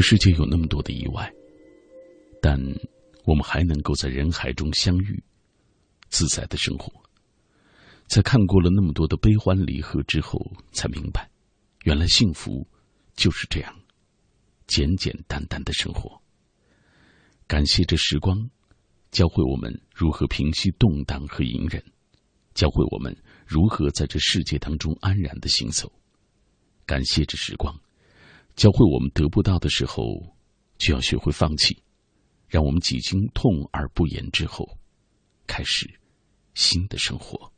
这世界有那么多的意外，但我们还能够在人海中相遇，自在的生活。在看过了那么多的悲欢离合之后，才明白，原来幸福就是这样简简单单的生活。感谢这时光，教会我们如何平息动荡和隐忍，教会我们如何在这世界当中安然的行走。感谢这时光。教会我们得不到的时候，就要学会放弃，让我们几经痛而不言之后，开始新的生活。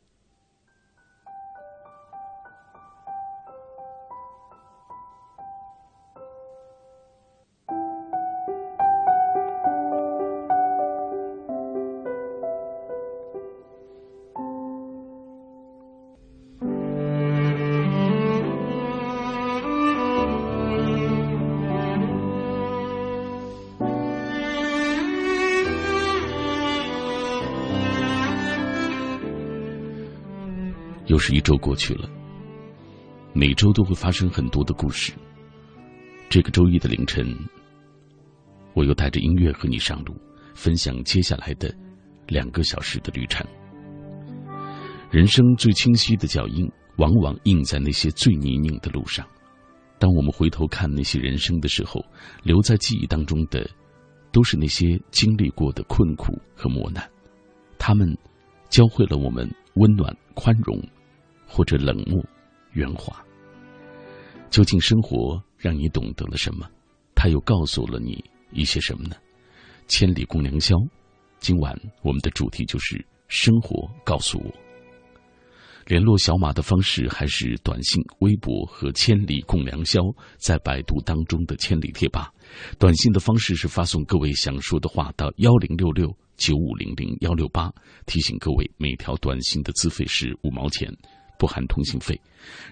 又是一周过去了，每周都会发生很多的故事。这个周一的凌晨，我又带着音乐和你上路，分享接下来的两个小时的旅程。人生最清晰的脚印，往往印在那些最泥泞的路上。当我们回头看那些人生的时候，留在记忆当中的，都是那些经历过的困苦和磨难。他们教会了我们温暖、宽容。或者冷漠、圆滑，究竟生活让你懂得了什么？他又告诉了你一些什么呢？千里共良宵，今晚我们的主题就是生活告诉我。联络小马的方式还是短信、微博和“千里共良宵”在百度当中的“千里贴吧”。短信的方式是发送各位想说的话到幺零六六九五零零幺六八。提醒各位，每条短信的资费是五毛钱。不含通信费。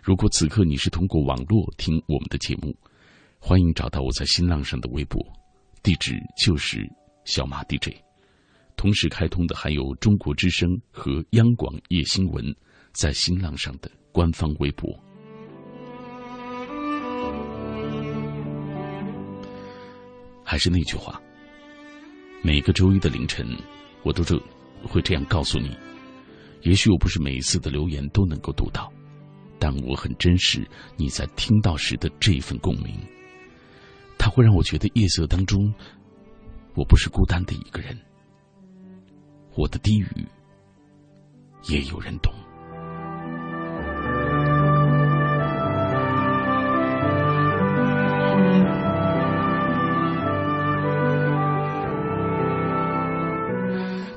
如果此刻你是通过网络听我们的节目，欢迎找到我在新浪上的微博，地址就是小马 DJ。同时开通的还有中国之声和央广夜新闻在新浪上的官方微博。还是那句话，每个周一的凌晨，我都这会这样告诉你。也许我不是每一次的留言都能够读到，但我很珍视你在听到时的这一份共鸣。它会让我觉得夜色当中，我不是孤单的一个人，我的低语也有人懂。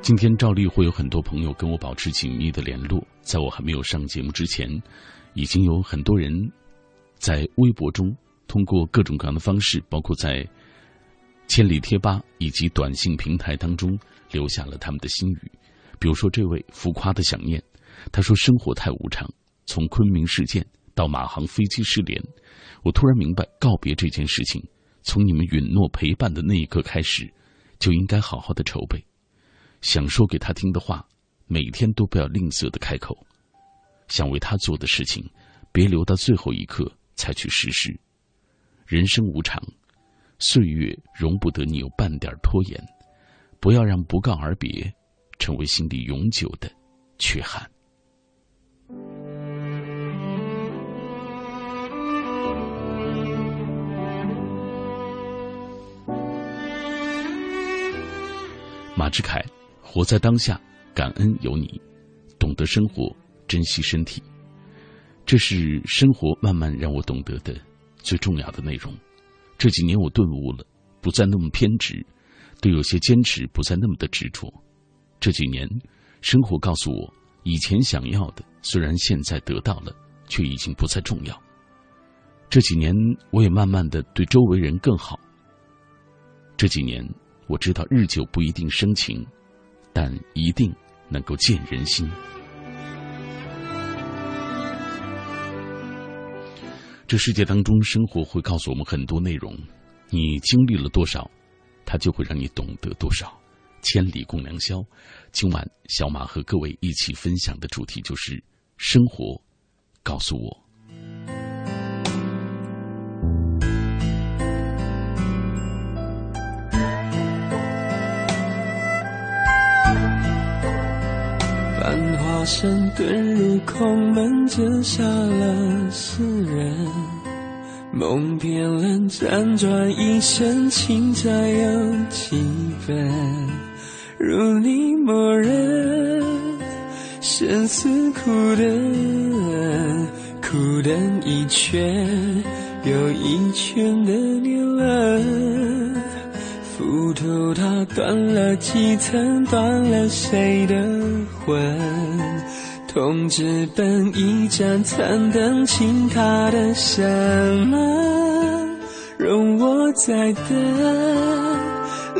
今天照例会有很多朋友跟我保持紧密的联络，在我还没有上节目之前，已经有很多人在微博中通过各种各样的方式，包括在千里贴吧以及短信平台当中留下了他们的心语。比如说这位浮夸的想念，他说：“生活太无常，从昆明事件到马航飞机失联，我突然明白，告别这件事情，从你们允诺陪伴的那一刻开始，就应该好好的筹备。”想说给他听的话，每天都不要吝啬的开口；想为他做的事情，别留到最后一刻才去实施。人生无常，岁月容不得你有半点拖延，不要让不告而别成为心里永久的缺憾。马志凯。活在当下，感恩有你，懂得生活，珍惜身体，这是生活慢慢让我懂得的最重要的内容。这几年我顿悟了，不再那么偏执，对有些坚持不再那么的执着。这几年，生活告诉我，以前想要的虽然现在得到了，却已经不再重要。这几年，我也慢慢的对周围人更好。这几年，我知道日久不一定生情。但一定能够见人心。这世界当中，生活会告诉我们很多内容。你经历了多少，它就会让你懂得多少。千里共良宵，今晚小马和各位一起分享的主题就是生活告诉我。化身遁入空门，折下了世人。梦偏冷，辗转一生，情债有几分？如你默认，生死苦等，苦等一圈又一圈的年轮。浮屠它断了几层，断了谁的魂？痛直奔一盏残灯，倾塌的山门，容我再等，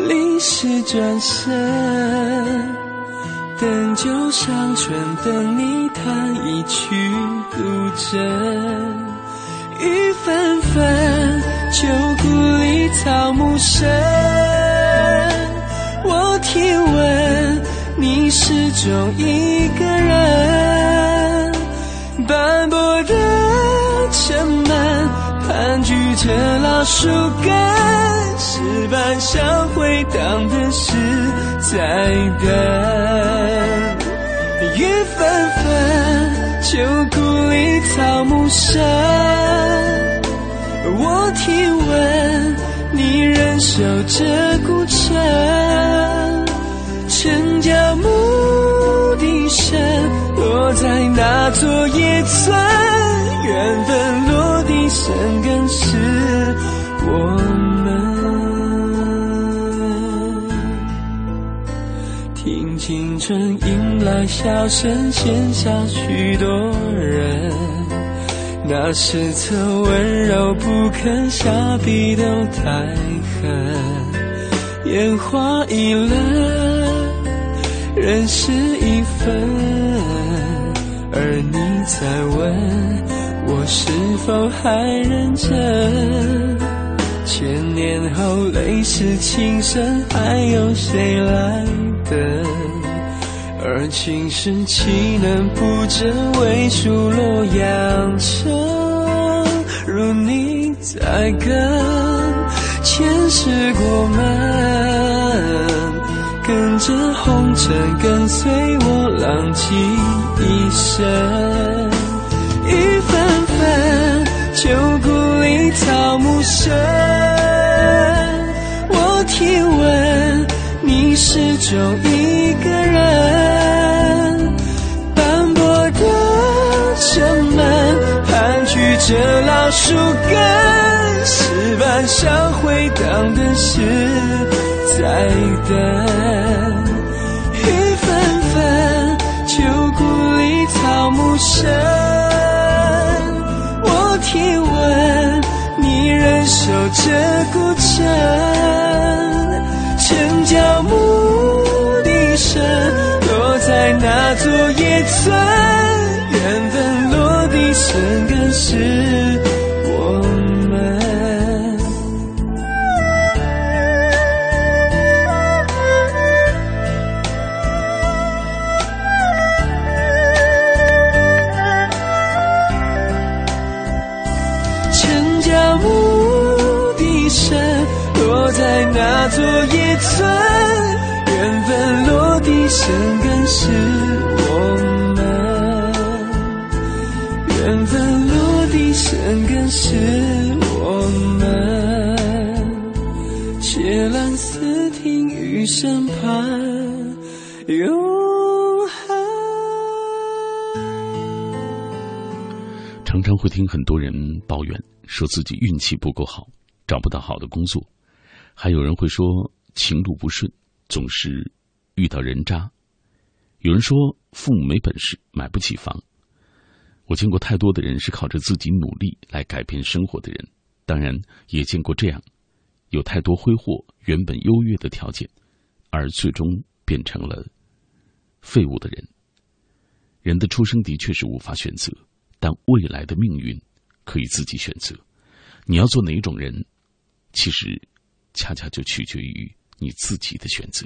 历史转身，等酒香醇，等你弹一曲古筝，雨纷纷，旧故里草木深。我听闻，你始终一个人，斑驳的城门，盘踞着老树根，石板上回荡的是在等。雨纷纷，旧故里草木深，我听闻。你忍受着孤城，城郊牧笛声落在那座野村，缘分落地生根是我们。听青春迎来笑声，欠下许多人。那是曾温柔不肯下笔都太狠，烟花易冷，人事已分，而你在问我是否还认真？千年后泪湿情深，还有谁来等？而情深岂能不真？为数洛阳城，如你在跟，前世过门，跟着红尘，跟随我浪迹一生。雨纷纷，旧故里草木深，我听闻，你始终一个人。树根，石板上回荡的是在等。雨纷纷，旧故里草木深。我听闻，你忍受着孤城。城郊牧笛声，落在那座野村。缘分落地生根是生根是我们。缘分落地生根是我们，借蓝似听雨声盼永恒。常常会听很多人抱怨，说自己运气不够好，找不到好的工作；还有人会说情路不顺，总是遇到人渣；有人说父母没本事，买不起房。我见过太多的人是靠着自己努力来改变生活的人，当然也见过这样，有太多挥霍原本优越的条件，而最终变成了废物的人。人的出生的确是无法选择，但未来的命运可以自己选择。你要做哪种人，其实恰恰就取决于你自己的选择。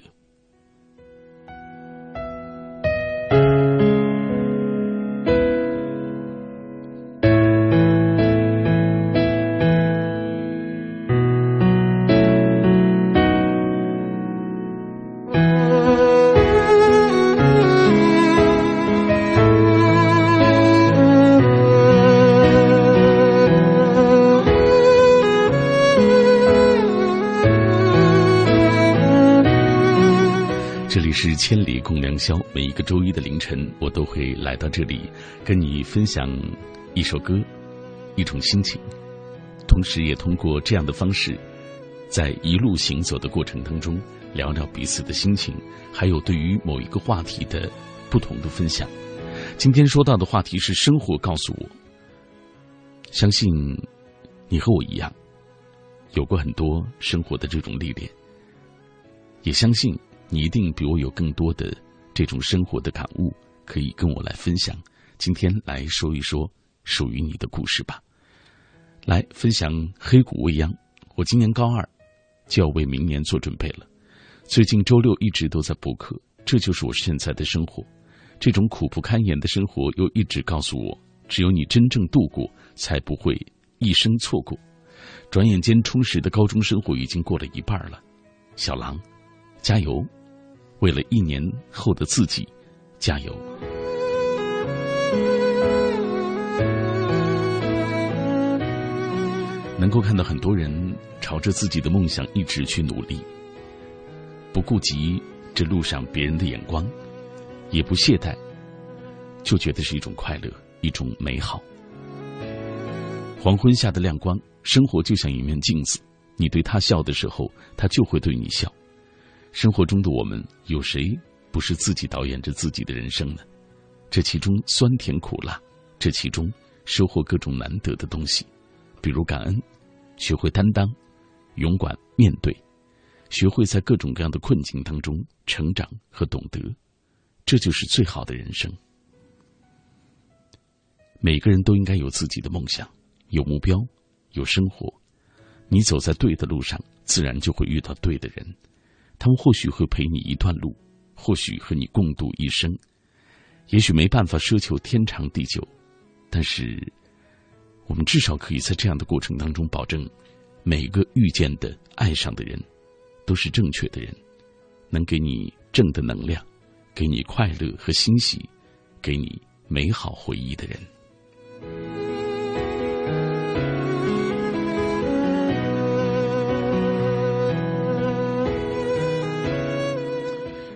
千里共良宵，每一个周一的凌晨，我都会来到这里，跟你分享一首歌，一种心情，同时也通过这样的方式，在一路行走的过程当中，聊聊彼此的心情，还有对于某一个话题的不同的分享。今天说到的话题是生活告诉我，相信你和我一样，有过很多生活的这种历练，也相信。你一定比我有更多的这种生活的感悟，可以跟我来分享。今天来说一说属于你的故事吧。来分享黑谷未央。我今年高二，就要为明年做准备了。最近周六一直都在补课，这就是我现在的生活。这种苦不堪言的生活，又一直告诉我，只有你真正度过，才不会一生错过。转眼间，充实的高中生活已经过了一半了。小狼，加油！为了一年后的自己，加油！能够看到很多人朝着自己的梦想一直去努力，不顾及这路上别人的眼光，也不懈怠，就觉得是一种快乐，一种美好。黄昏下的亮光，生活就像一面镜子，你对他笑的时候，他就会对你笑。生活中的我们，有谁不是自己导演着自己的人生呢？这其中酸甜苦辣，这其中收获各种难得的东西，比如感恩，学会担当，勇敢面对，学会在各种各样的困境当中成长和懂得，这就是最好的人生。每个人都应该有自己的梦想，有目标，有生活。你走在对的路上，自然就会遇到对的人。他们或许会陪你一段路，或许和你共度一生，也许没办法奢求天长地久，但是我们至少可以在这样的过程当中保证，每个遇见的、爱上的人都是正确的人，能给你正的能量，给你快乐和欣喜，给你美好回忆的人。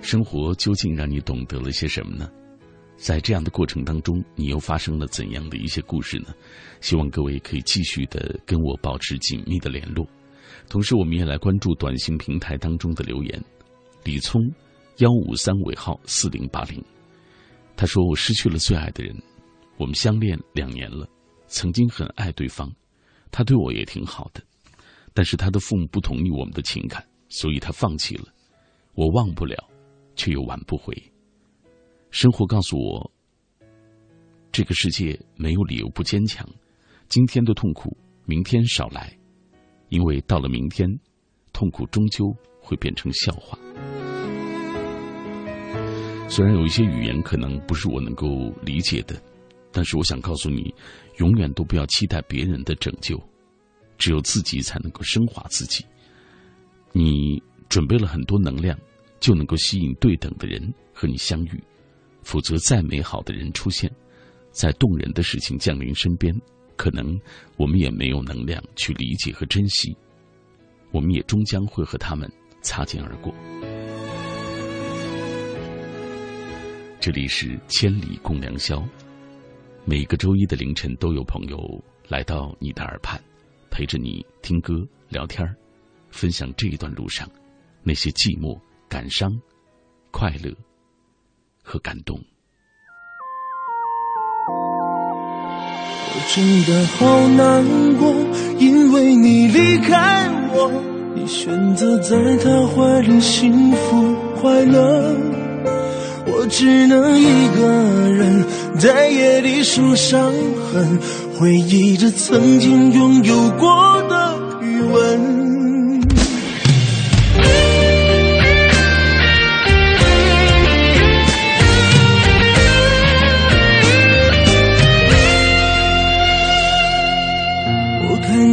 生活究竟让你懂得了些什么呢？在这样的过程当中，你又发生了怎样的一些故事呢？希望各位可以继续的跟我保持紧密的联络。同时，我们也来关注短信平台当中的留言。李聪，幺五三尾号四零八零，他说：“我失去了最爱的人，我们相恋两年了，曾经很爱对方，他对我也挺好的，但是他的父母不同意我们的情感，所以他放弃了。我忘不了。”却又挽不回。生活告诉我，这个世界没有理由不坚强。今天的痛苦，明天少来，因为到了明天，痛苦终究会变成笑话。虽然有一些语言可能不是我能够理解的，但是我想告诉你，永远都不要期待别人的拯救，只有自己才能够升华自己。你准备了很多能量。就能够吸引对等的人和你相遇，否则再美好的人出现，再动人的事情降临身边，可能我们也没有能量去理解和珍惜，我们也终将会和他们擦肩而过。这里是千里共良宵，每个周一的凌晨都有朋友来到你的耳畔，陪着你听歌、聊天分享这一段路上那些寂寞。感伤、快乐和感动。我真的好难过，因为你离开我，你选择在他怀里幸福快乐，我只能一个人在夜里数伤痕，回忆着曾经拥有过的余温。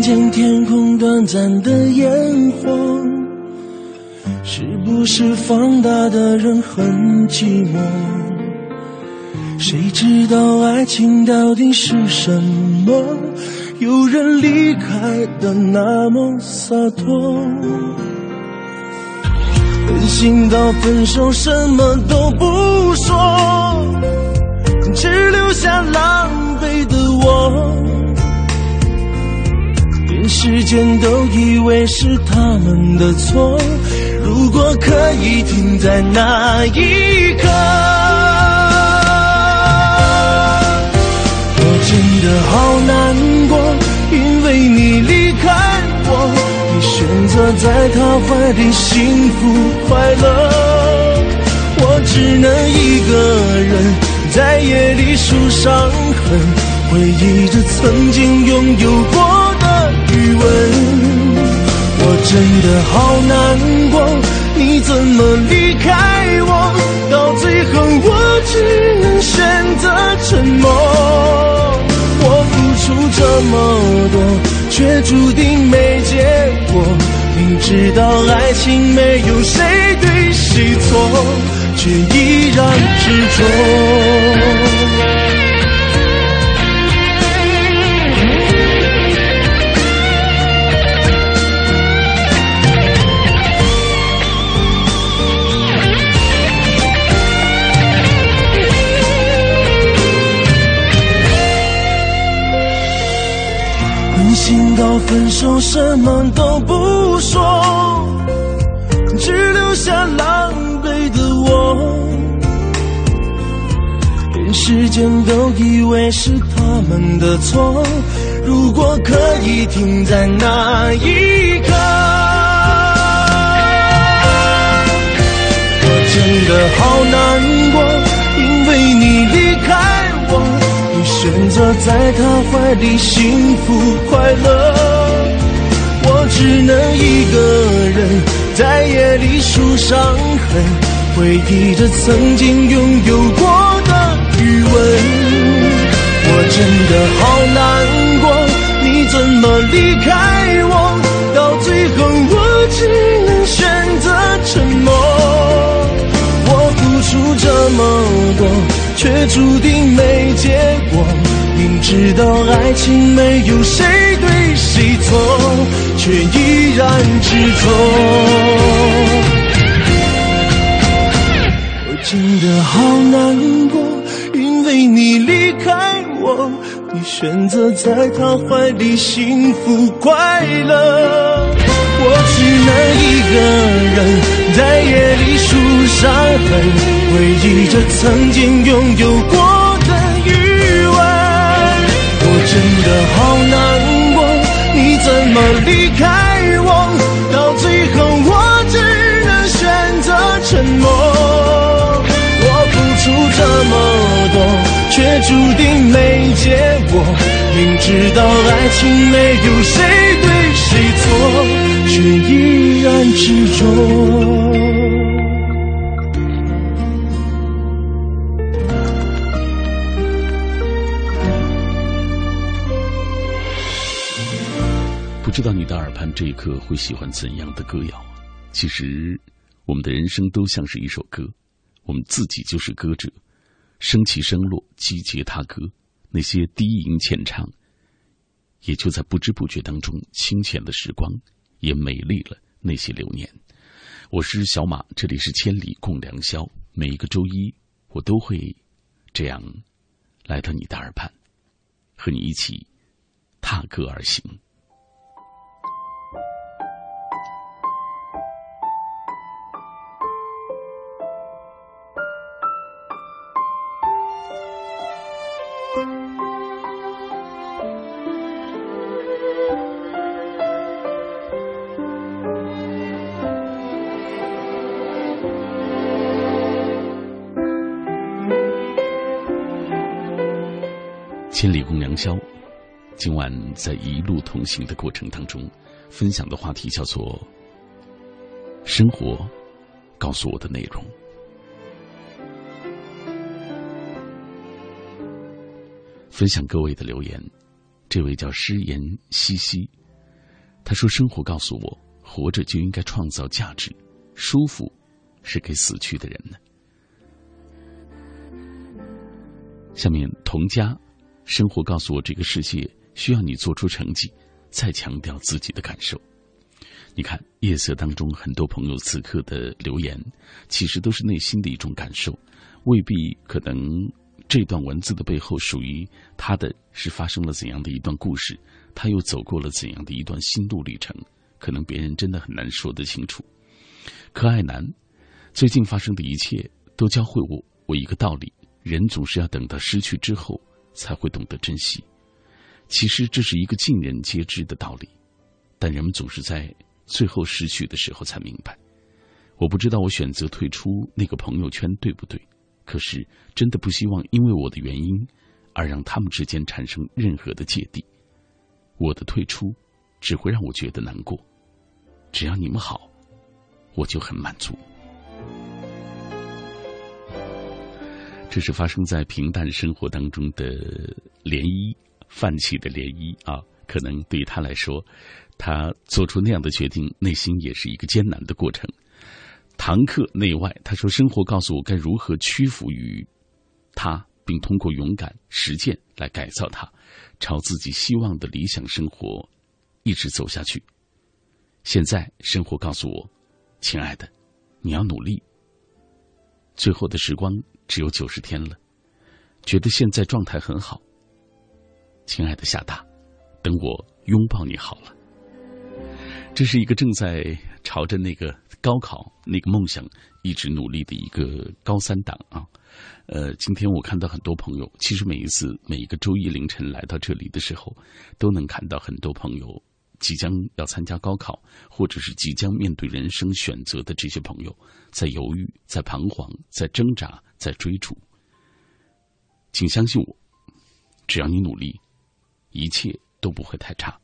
见天空短暂的烟火，是不是放大的人很寂寞？谁知道爱情到底是什么？有人离开的那么洒脱。狠心到分手什么都不说，只留下狼狈的我。连时间都以为是他们的错，如果可以停在那一刻，我真的好难过，因为你离开我。你选择在他怀里幸福快乐，我只能一个人在夜里数伤痕，回忆着曾经拥有过的余温。我真的好难过，你怎么离开我？到最后我只能选择沉默。我付出这么多。却注定没结果。明知道爱情没有谁对谁错，却依然执着。情到分手，什么都不说，只留下狼狈的我。连时间都以为是他们的错，如果可以停在那一刻，我真的好难过，因为你离。选择在他怀里幸福快乐，我只能一个人在夜里数伤痕，回忆着曾经拥有过的余温。我真的好难过，你怎么离开我？到最后我只能选择沉默。我付出这么多。却注定没。知道爱情没有谁对谁错，却依然执着。我真的好难过，因为你离开我，你选择在他怀里幸福快乐，我只能一个人。在夜里数伤痕，回忆着曾经拥有过真的好难过，你怎么离开我？到最后我只能选择沉默。我付出这么多，却注定没结果。明知道爱情没有谁对谁错。却依然执着。知道你的耳畔这一刻会喜欢怎样的歌谣？其实，我们的人生都像是一首歌，我们自己就是歌者，升起升落，击节踏歌，那些低吟浅唱，也就在不知不觉当中，清浅的时光。也美丽了那些流年。我是小马，这里是千里共良宵。每一个周一，我都会这样来到你的耳畔，和你一起踏歌而行。千里共良宵，今晚在一路同行的过程当中，分享的话题叫做“生活告诉我的内容”。分享各位的留言，这位叫诗言西西，他说：“生活告诉我，活着就应该创造价值，舒服是给死去的人的。”下面童佳。生活告诉我，这个世界需要你做出成绩，再强调自己的感受。你看，夜色当中，很多朋友此刻的留言，其实都是内心的一种感受，未必可能这段文字的背后属于他的是发生了怎样的一段故事，他又走过了怎样的一段心路历程，可能别人真的很难说得清楚。可爱男，最近发生的一切都教会我我一个道理：人总是要等到失去之后，才会懂得珍惜。其实这是一个尽人皆知的道理，但人们总是在。最后失去的时候才明白，我不知道我选择退出那个朋友圈对不对，可是真的不希望因为我的原因而让他们之间产生任何的芥蒂。我的退出只会让我觉得难过，只要你们好，我就很满足。这是发生在平淡生活当中的涟漪，泛起的涟漪啊，可能对于他来说。他做出那样的决定，内心也是一个艰难的过程。堂客内外，他说：“生活告诉我该如何屈服于他，并通过勇敢实践来改造他，朝自己希望的理想生活一直走下去。”现在，生活告诉我：“亲爱的，你要努力。最后的时光只有九十天了，觉得现在状态很好。亲爱的夏大，等我拥抱你好了。”这是一个正在朝着那个高考那个梦想一直努力的一个高三党啊，呃，今天我看到很多朋友，其实每一次每一个周一凌晨来到这里的时候，都能看到很多朋友即将要参加高考，或者是即将面对人生选择的这些朋友，在犹豫，在彷徨，在挣扎，在追逐。请相信我，只要你努力，一切都不会太差。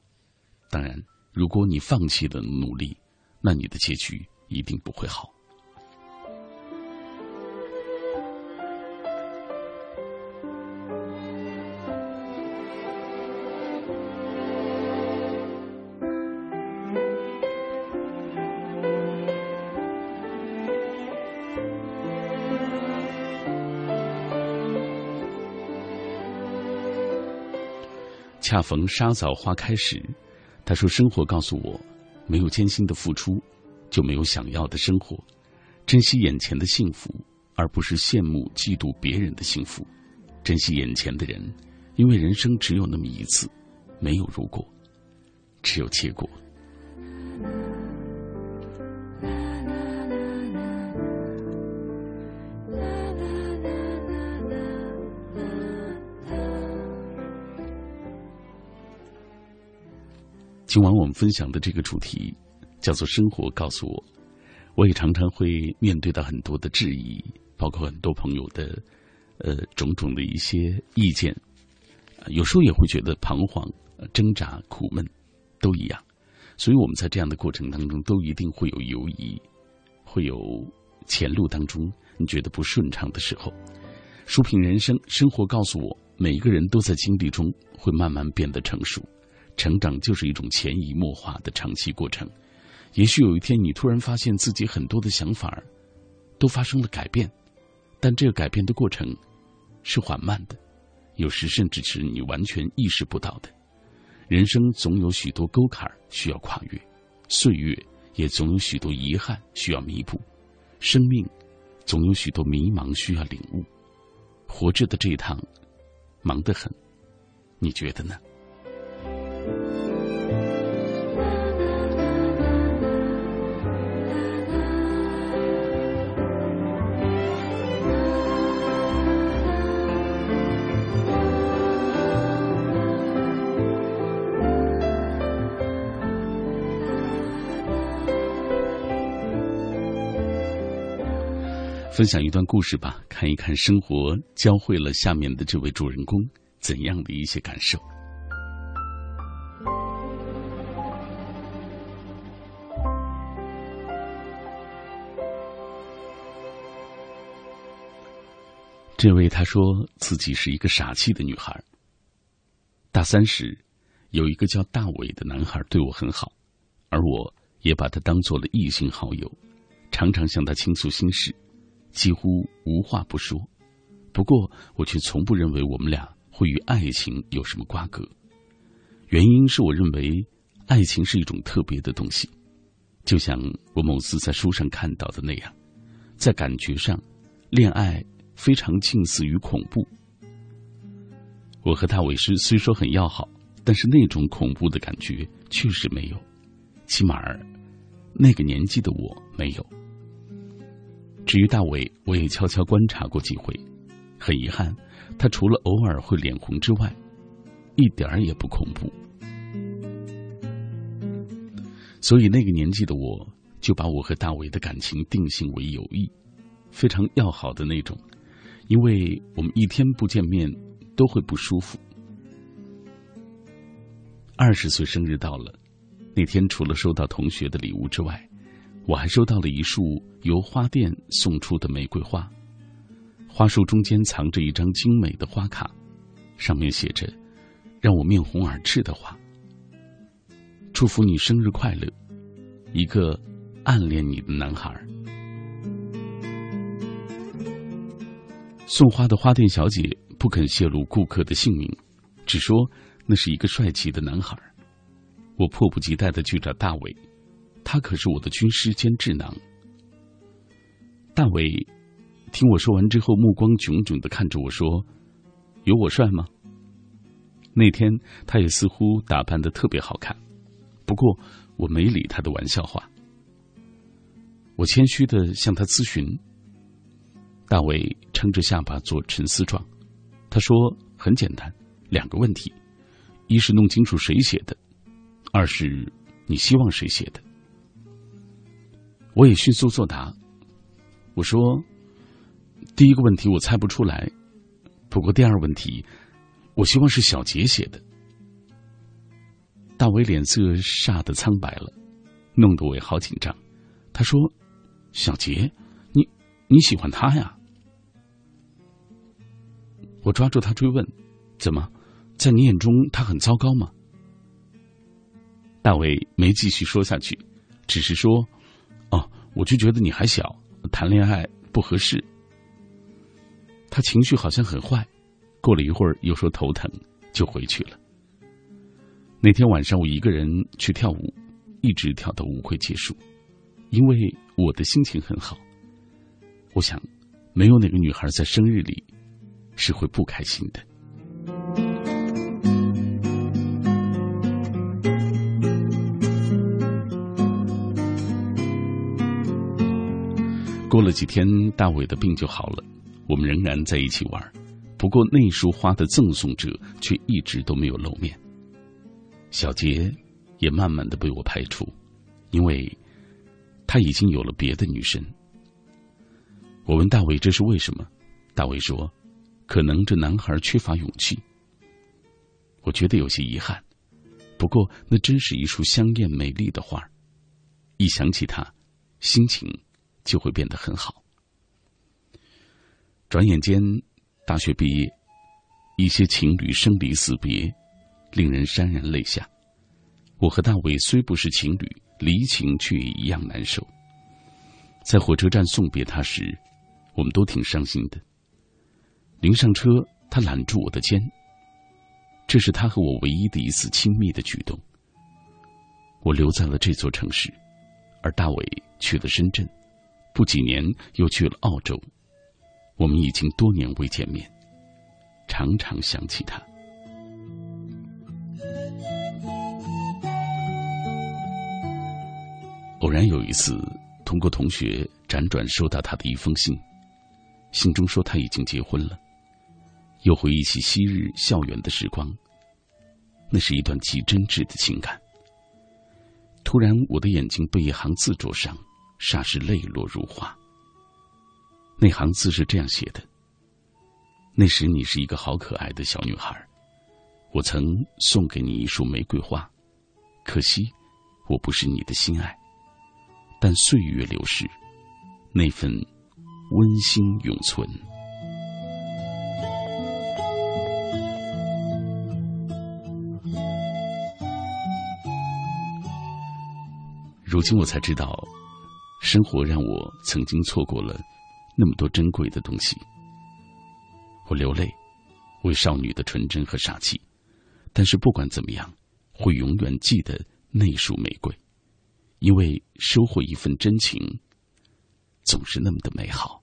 当然。如果你放弃了努力，那你的结局一定不会好。恰逢沙枣花开时。他说：“生活告诉我，没有艰辛的付出，就没有想要的生活。珍惜眼前的幸福，而不是羡慕嫉妒别人的幸福。珍惜眼前的人，因为人生只有那么一次，没有如果，只有结果。”今晚我们分享的这个主题叫做“生活告诉我”，我也常常会面对到很多的质疑，包括很多朋友的呃种种的一些意见，有时候也会觉得彷徨、挣扎、苦闷，都一样。所以我们在这样的过程当中，都一定会有犹疑，会有前路当中你觉得不顺畅的时候。书评人生，生活告诉我，每一个人都在经历中会慢慢变得成熟。成长就是一种潜移默化的长期过程。也许有一天，你突然发现自己很多的想法都发生了改变，但这个改变的过程是缓慢的，有时甚至是你完全意识不到的。人生总有许多沟坎需要跨越，岁月也总有许多遗憾需要弥补，生命总有许多迷茫需要领悟。活着的这一趟，忙得很，你觉得呢？分享一段故事吧，看一看生活教会了下面的这位主人公怎样的一些感受。这位他说自己是一个傻气的女孩。大三时，有一个叫大伟的男孩对我很好，而我也把他当做了异性好友，常常向他倾诉心事。几乎无话不说，不过我却从不认为我们俩会与爱情有什么瓜葛。原因是我认为爱情是一种特别的东西，就像我某次在书上看到的那样，在感觉上，恋爱非常近似于恐怖。我和大伟师虽说很要好，但是那种恐怖的感觉确实没有，起码那个年纪的我没有。至于大伟，我也悄悄观察过几回，很遗憾，他除了偶尔会脸红之外，一点儿也不恐怖。所以那个年纪的我，就把我和大伟的感情定性为友谊，非常要好的那种，因为我们一天不见面都会不舒服。二十岁生日到了，那天除了收到同学的礼物之外，我还收到了一束由花店送出的玫瑰花，花束中间藏着一张精美的花卡，上面写着“让我面红耳赤”的话。祝福你生日快乐，一个暗恋你的男孩。送花的花店小姐不肯泄露顾客的姓名，只说那是一个帅气的男孩。我迫不及待的去找大伟，他可是我的军师兼智囊。大伟听我说完之后，目光炯炯的看着我说：“有我帅吗？”那天他也似乎打扮的特别好看。不过，我没理他的玩笑话。我谦虚的向他咨询。大伟撑着下巴做沉思状，他说：“很简单，两个问题：一是弄清楚谁写的，二是你希望谁写的。”我也迅速作答。我说：“第一个问题我猜不出来，不过第二问题，我希望是小杰写的。”大伟脸色煞得苍白了，弄得我也好紧张。他说：“小杰，你你喜欢他呀？”我抓住他追问：“怎么，在你眼中他很糟糕吗？”大伟没继续说下去，只是说：“，我就觉得你还小，谈恋爱不合适。”他情绪好像很坏，过了一会儿又说头疼，就回去了。那天晚上，我一个人去跳舞，一直跳到舞会结束，因为我的心情很好。我想，没有哪个女孩在生日里是会不开心的。过了几天，大伟的病就好了，我们仍然在一起玩，不过那束花的赠送者却一直都没有露面。小杰也慢慢的被我排除，因为他已经有了别的女神。我问大伟这是为什么，大伟说：“可能这男孩缺乏勇气。”我觉得有些遗憾，不过那真是一束香艳美丽的花一想起他，心情就会变得很好。转眼间，大学毕业，一些情侣生离死别。令人潸然泪下。我和大伟虽不是情侣，离情却也一样难受。在火车站送别他时，我们都挺伤心的。临上车，他揽住我的肩。这是他和我唯一的一次亲密的举动。我留在了这座城市，而大伟去了深圳，不几年又去了澳洲。我们已经多年未见面，常常想起他。偶然有一次，通过同学辗转收到他的一封信，信中说他已经结婚了。又回忆起昔日校园的时光，那是一段极真挚的情感。突然，我的眼睛被一行字灼伤，霎时泪落如花。那行字是这样写的：“那时你是一个好可爱的小女孩，我曾送给你一束玫瑰花，可惜我不是你的心爱。”但岁月流逝，那份温馨永存。如今我才知道，生活让我曾经错过了那么多珍贵的东西。我流泪，为少女的纯真和傻气，但是不管怎么样，会永远记得那束玫瑰。因为收获一份真情，总是那么的美好。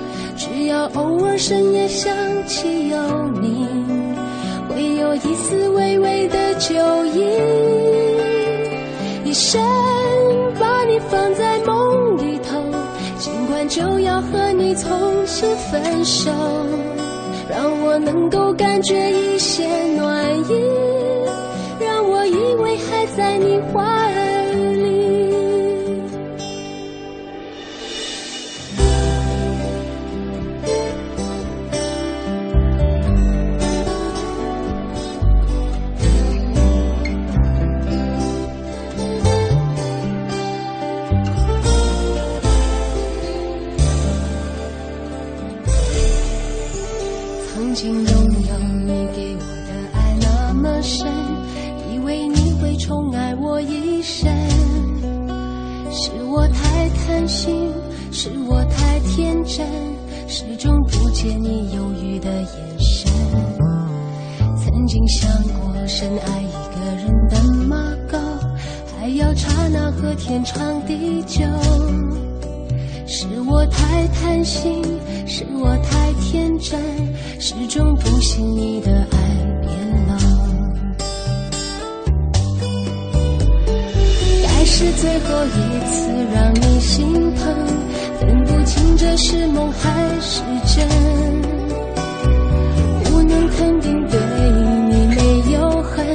只要偶尔深夜想起有你，会有一丝微微的酒意。一生把你放在梦里头，尽管就要和你从新分手，让我能够感觉一些暖意。让我以为还在你怀见你忧郁的眼神。曾经想过深爱一个人的马够，还要刹那和天长地久。是我太贪心，是我太天真，始终不信你的爱变老。该。是最后一次让你心疼，分不清这是梦还是真。不能肯定对你没有恨，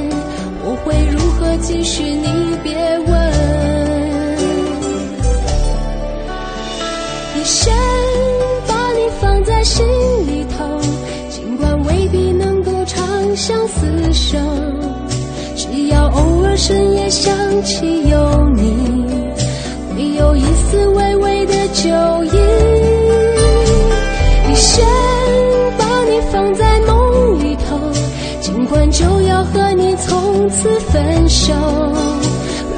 我会如何继续？你别问。一生把你放在心里头，尽管未必能够长相厮守。只要偶尔深夜想起有你，酒意。一生把你放在梦里头，尽管就要和你从此分手，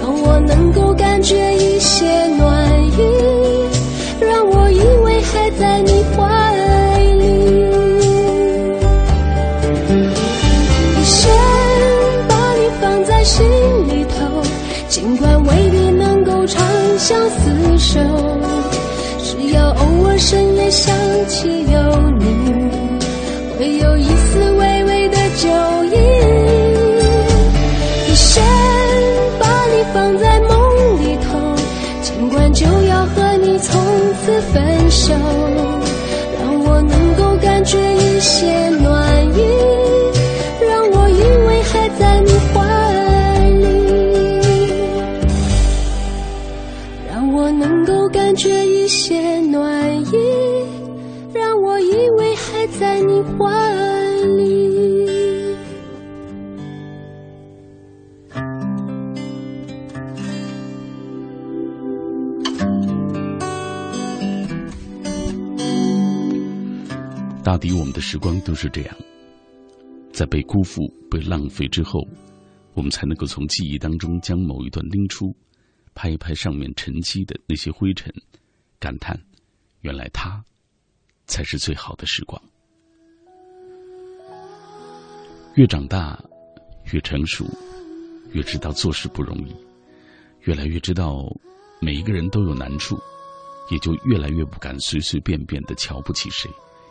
让我能够感觉分手，抵我们的时光都是这样，在被辜负、被浪费之后，我们才能够从记忆当中将某一段拎出。拍一拍上面沉积的那些灰尘，感叹，原来他才是最好的时光。越长大，越成熟，越知道做事不容易，越来越知道每一个人都有难处，也就越来越不敢随随便便的瞧不起谁，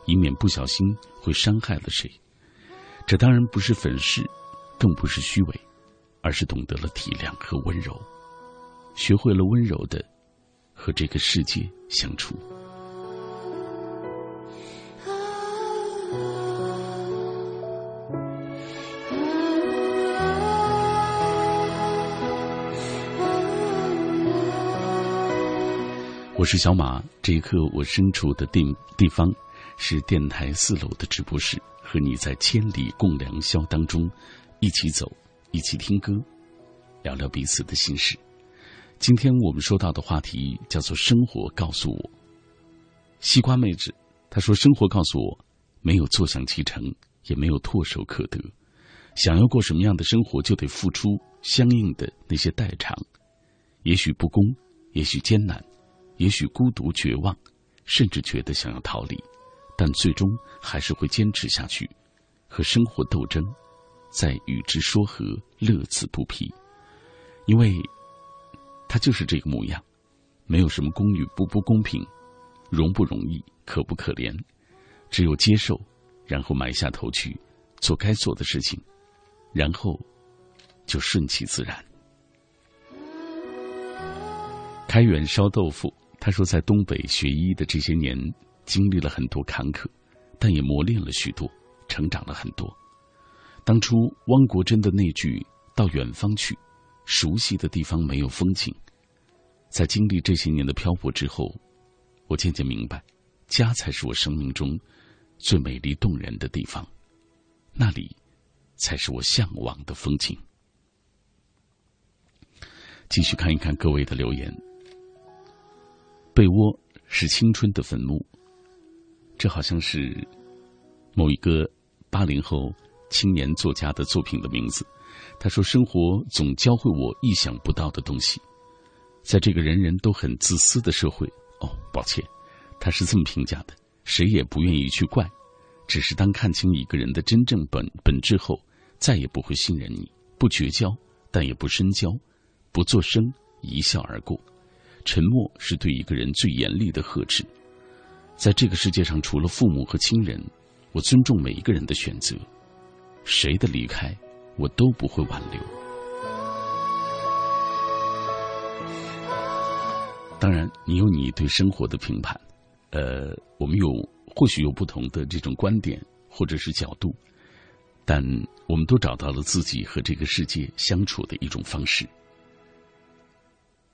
以免不小心会伤害了谁。这当然不是粉饰，更不是虚伪，而是懂得了体谅和温柔，学会了温柔的和这个世界相处。我是小马，这一刻我身处的地地方是电台四楼的直播室，和你在千里共良宵当中一起走，一起听歌，聊聊彼此的心事。今天我们说到的话题叫做“生活告诉我”。西瓜妹子她说：“生活告诉我，没有坐享其成，也没有唾手可得。想要过什么样的生活，就得付出相应的那些代偿，也许不公，也许艰难。”也许孤独、绝望，甚至觉得想要逃离，但最终还是会坚持下去，和生活斗争，在与之说和，乐此不疲。因为，他就是这个模样，没有什么公与不不公平，容不容易，可不可怜，只有接受，然后埋下头去做该做的事情，然后就顺其自然。开元烧豆腐。他说，在东北学医的这些年，经历了很多坎坷，但也磨练了许多，成长了很多。当初汪国真的那句“到远方去，熟悉的地方没有风景”，在经历这些年的漂泊之后，我渐渐明白，家才是我生命中最美丽动人的地方，那里才是我向往的风景。继续看一看各位的留言。被窝是青春的坟墓，这好像是某一个八零后青年作家的作品的名字。他说：“生活总教会我意想不到的东西，在这个人人都很自私的社会。”哦，抱歉，他是这么评价的。谁也不愿意去怪，只是当看清一个人的真正本本质后，再也不会信任你，不绝交，但也不深交，不作声，一笑而过。沉默是对一个人最严厉的呵斥。在这个世界上，除了父母和亲人，我尊重每一个人的选择。谁的离开，我都不会挽留。当然，你有你对生活的评判，呃，我们有或许有不同的这种观点或者是角度，但我们都找到了自己和这个世界相处的一种方式。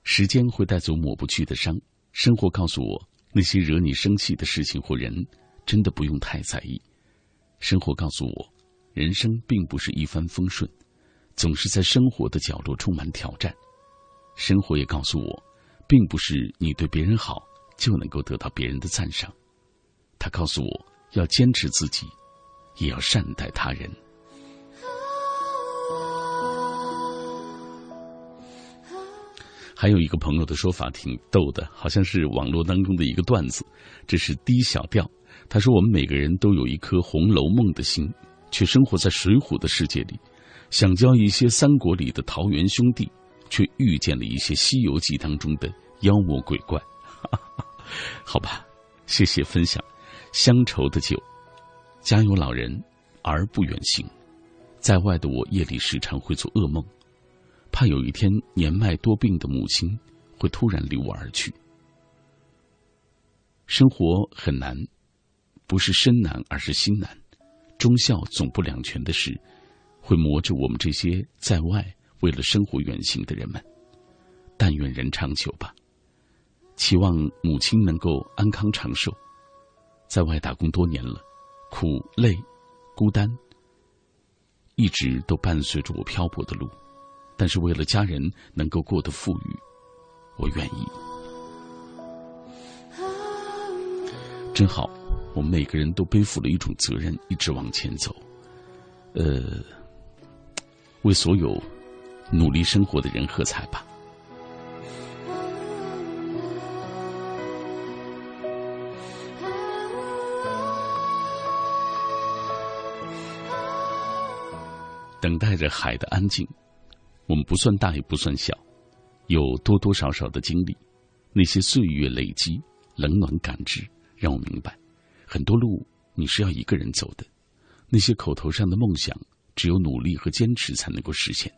时间会带走抹不去的伤，生活告诉我，那些惹你生气的事情或人，真的不用太在意。生活告诉我，人生并不是一帆风顺，总是在生活的角落充满挑战。生活也告诉我，并不是你对别人好就能够得到别人的赞赏。他告诉我要坚持自己，也要善待他人。还有一个朋友的说法挺逗的，好像是网络当中的一个段子。这是低小调。他说：“我们每个人都有一颗《红楼梦》的心，却生活在《水浒》的世界里；想交一些三国里的桃园兄弟，却遇见了一些《西游记》当中的妖魔鬼怪。”好吧，谢谢分享。乡愁的酒，家有老人而不远行，在外的我夜里时常会做噩梦。怕有一天年迈多病的母亲会突然离我而去。生活很难，不是身难，而是心难。忠孝总不两全的事，会磨着我们这些在外为了生活远行的人们。但愿人长久吧。期望母亲能够安康长寿。在外打工多年了，苦累、孤单，一直都伴随着我漂泊的路。但是为了家人能够过得富裕，我愿意。真好，我们每个人都背负了一种责任，一直往前走。呃，为所有努力生活的人喝彩吧。等待着海的安静。我们不算大，也不算小，有多多少少的经历，那些岁月累积，冷暖感知，让我明白，很多路你是要一个人走的。那些口头上的梦想，只有努力和坚持才能够实现。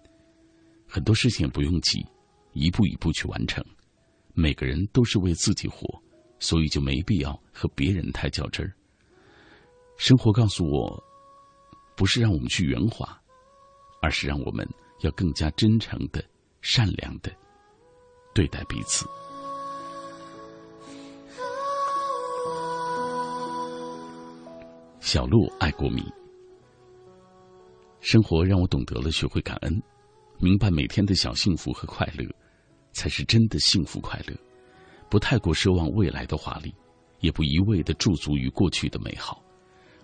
很多事情不用急，一步一步去完成。每个人都是为自己活，所以就没必要和别人太较真儿。生活告诉我，不是让我们去圆滑，而是让我们要更加真诚的、善良的对待彼此。小鹿爱国迷，生活让我懂得了学会感恩，明白每天的小幸福和快乐，才是真的幸福快乐。不太过奢望未来的华丽，也不一味的驻足于过去的美好。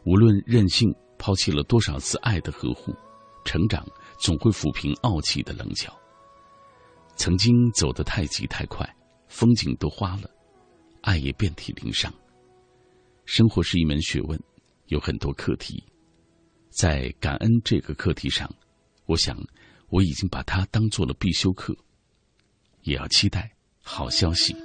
无论任性抛弃了多少次爱的呵护，成长总会抚平傲气的棱角。曾经走得太急太快，风景都花了，爱也遍体鳞伤。生活是一门学问，有很多课题。在感恩这个课题上，我想我已经把它当做了必修课。也要期待好消息。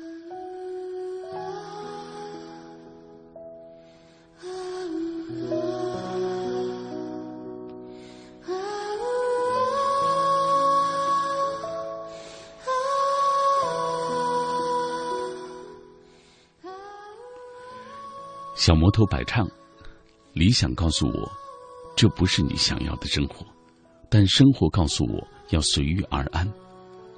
小魔头百唱，理想告诉我，这不是你想要的生活；但生活告诉我要随遇而安。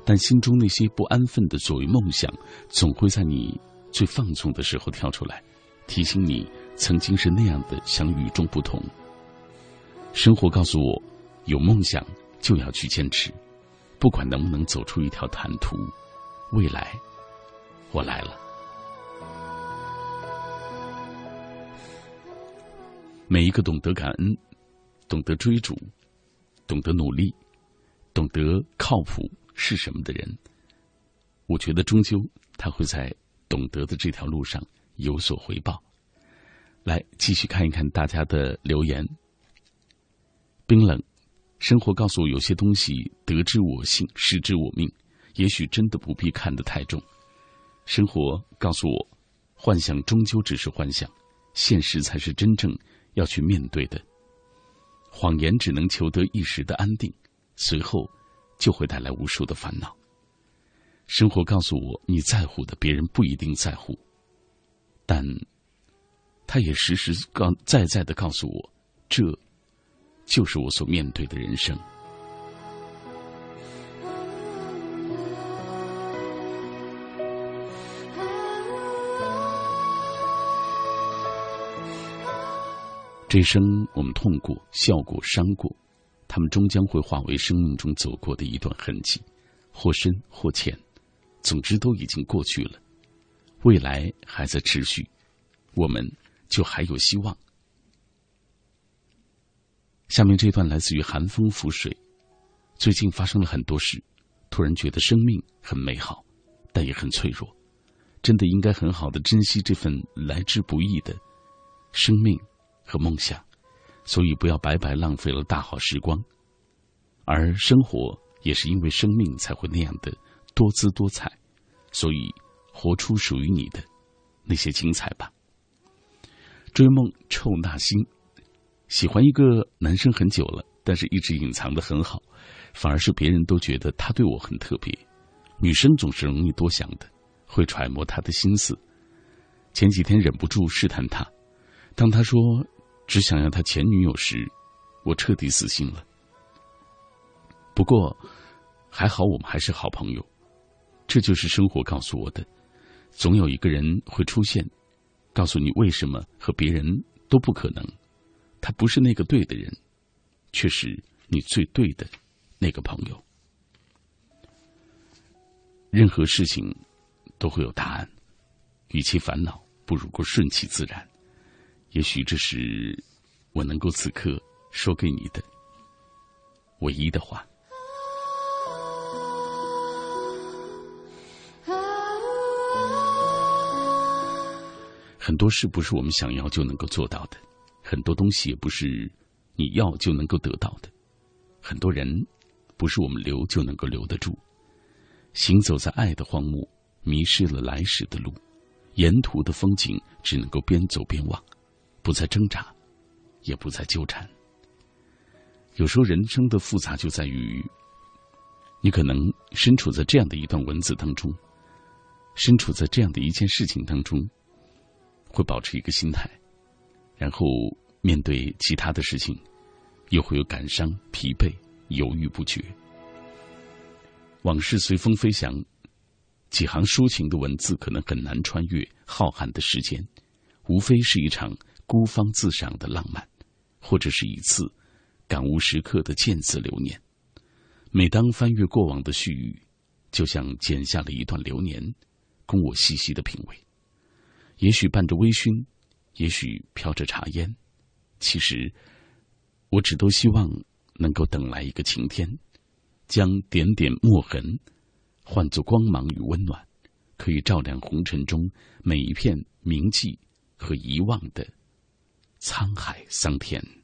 但心中那些不安分的所谓梦想，总会在你最放纵的时候跳出来，提醒你曾经是那样的想与众不同。生活告诉我，有梦想就要去坚持，不管能不能走出一条坦途。未来，我来了。每一个懂得感恩、懂得追逐、懂得努力、懂得靠谱是什么的人，我觉得终究他会在懂得的这条路上有所回报。来，继续看一看大家的留言。冰冷，生活告诉我，有些东西得之我幸，失之我命，也许真的不必看得太重。生活告诉我，幻想终究只是幻想，现实才是真正。要去面对的谎言，只能求得一时的安定，随后就会带来无数的烦恼。生活告诉我，你在乎的别人不一定在乎，但他也时时告在在的告诉我，这就是我所面对的人生。这一生，我们痛过、笑过、伤过，他们终将会化为生命中走过的一段痕迹，或深或浅，总之都已经过去了。未来还在持续，我们就还有希望。下面这段来自于寒风拂水。最近发生了很多事，突然觉得生命很美好，但也很脆弱。真的应该很好的珍惜这份来之不易的生命。和梦想，所以不要白白浪费了大好时光。而生活也是因为生命才会那样的多姿多彩，所以活出属于你的那些精彩吧。追梦臭纳心，喜欢一个男生很久了，但是一直隐藏的很好，反而是别人都觉得他对我很特别。女生总是容易多想的，会揣摩他的心思。前几天忍不住试探他，当他说。只想要他前女友时，我彻底死心了。不过，还好我们还是好朋友。这就是生活告诉我的：总有一个人会出现，告诉你为什么和别人都不可能。他不是那个对的人，却是你最对的那个朋友。任何事情都会有答案，与其烦恼，不如过顺其自然。也许这是我能够此刻说给你的唯一的话。很多事不是我们想要就能够做到的，很多东西也不是你要就能够得到的。很多人不是我们留就能够留得住。行走在爱的荒漠，迷失了来时的路，沿途的风景只能够边走边望，不再挣扎，也不再纠缠。有时候人生的复杂就在于，你可能身处在这样的一段文字当中，身处在这样的一件事情当中，会保持一个心态，然后面对其他的事情，又会有感伤、疲惫、犹豫不决。往事随风飞翔，几行抒情的文字可能很难穿越浩瀚的时间，无非是一场孤芳自赏的浪漫，或者是一次感悟时刻的见字流年。每当翻阅过往的絮语，就像剪下了一段流年，供我细细的品味。也许伴着微醺，也许飘着茶烟，其实我只都希望能够等来一个晴天。将点点墨痕换作光芒与温暖，可以照亮红尘中每一片铭记和遗忘的沧海桑田。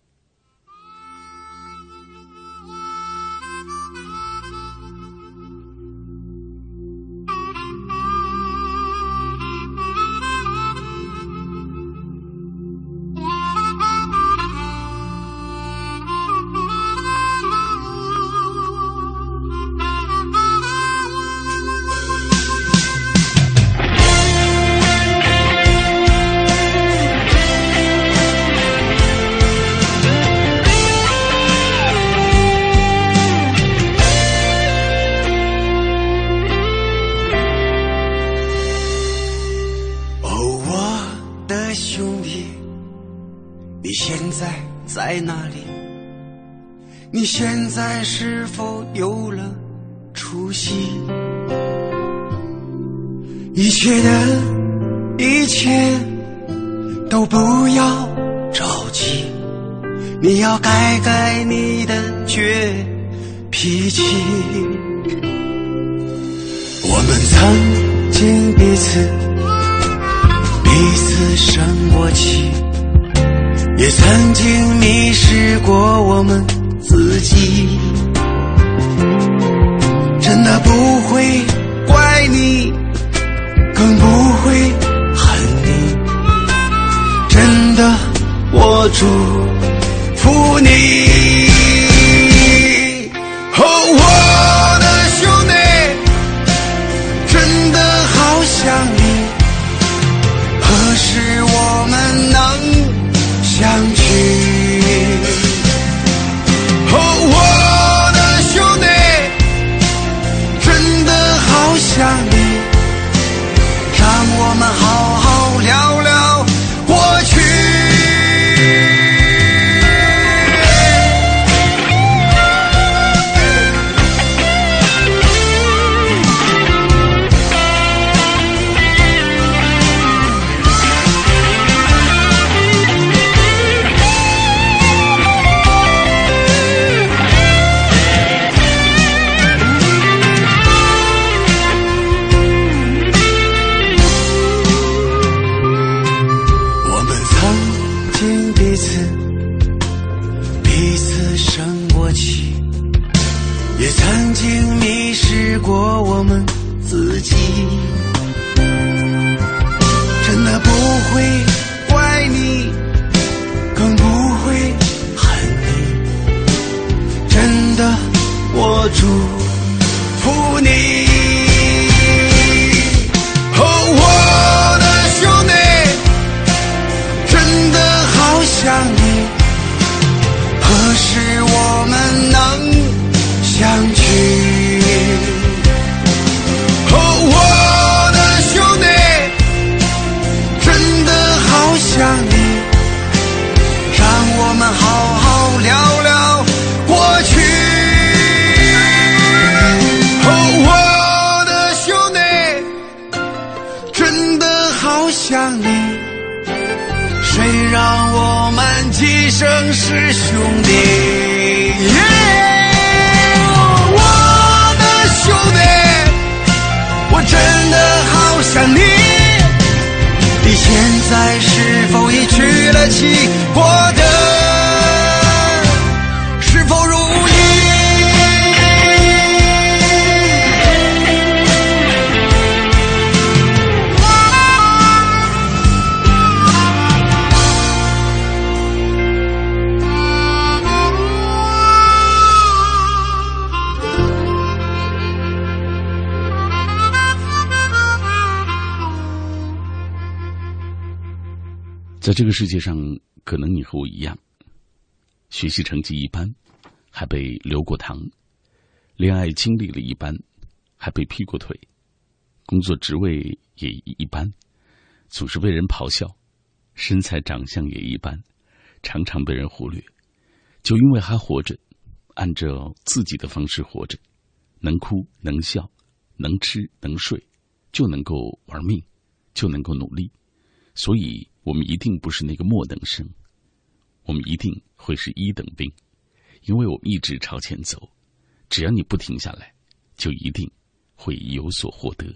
世界上，可能你和我一样，学习成绩一般，还被留过堂；恋爱经历了一般，还被劈过腿；工作职位也一般，总是被人咆哮；身材长相也一般，常常被人忽略。就因为还活着，按照自己的方式活着，能哭能笑，能吃能睡，就能够玩命，就能够努力，所以。我们一定不是那个末等生，我们一定会是一等兵，因为我们一直朝前走，只要你不停下来，就一定会有所获得。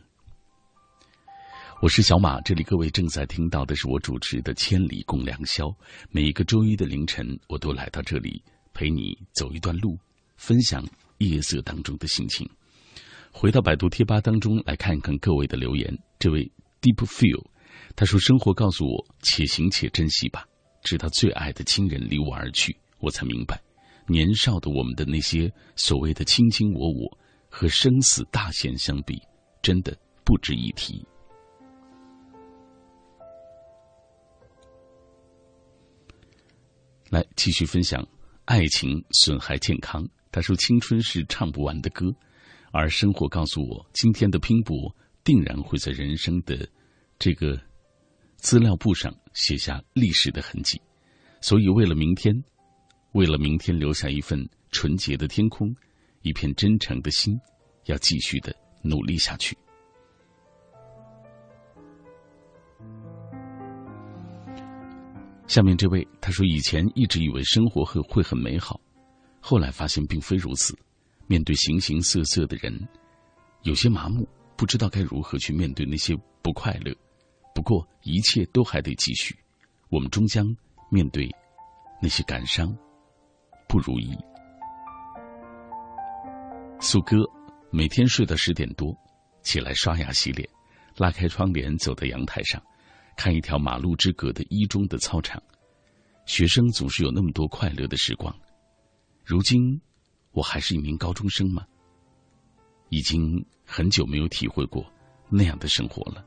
我是小马，这里各位正在听到的是我主持的《千里共良宵》，每一个周一的凌晨，我都来到这里陪你走一段路，分享夜色当中的心情。回到百度贴吧当中来看一看各位的留言，这位 Deep Feel。他说：“生活告诉我，且行且珍惜吧，直到最爱的亲人离我而去，我才明白，年少的我们的那些所谓的卿卿我我，和生死大限相比，真的不值一提。”来继续分享，爱情损害健康。他说：“青春是唱不完的歌，而生活告诉我，今天的拼搏定然会在人生的这个。”资料簿上写下历史的痕迹，所以为了明天，为了明天留下一份纯洁的天空，一片真诚的心，要继续的努力下去。下面这位他说：“以前一直以为生活会会很美好，后来发现并非如此。面对形形色色的人，有些麻木，不知道该如何去面对那些不快乐。”不过，一切都还得继续。我们终将面对那些感伤、不如意。苏哥每天睡到十点多，起来刷牙洗脸，拉开窗帘，走到阳台上，看一条马路之隔的一中的操场。学生总是有那么多快乐的时光。如今，我还是一名高中生吗？已经很久没有体会过那样的生活了。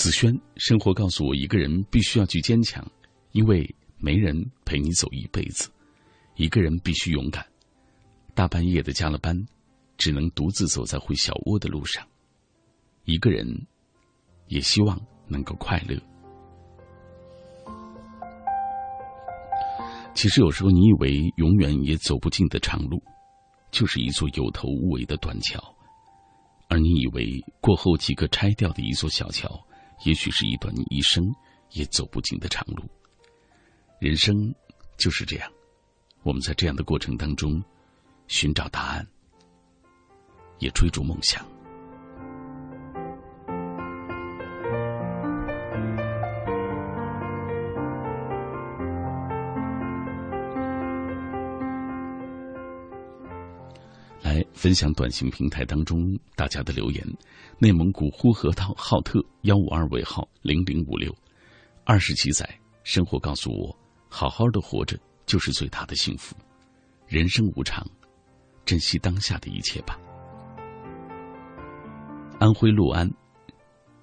子轩，生活告诉我，一个人必须要去坚强，因为没人陪你走一辈子。一个人必须勇敢，大半夜的加了班，只能独自走在回小窝的路上。一个人，也希望能够快乐。其实有时候，你以为永远也走不尽的长路，就是一座有头无尾的断桥；而你以为过后即可拆掉的一座小桥。也许是一段你一生也走不尽的长路。人生就是这样，我们在这样的过程当中寻找答案，也追逐梦想。分享短信平台当中大家的留言。内蒙古呼和浩特幺五二尾号零零五六，二十七载生活告诉我，好好的活着就是最大的幸福。人生无常，珍惜当下的一切吧。安徽六安，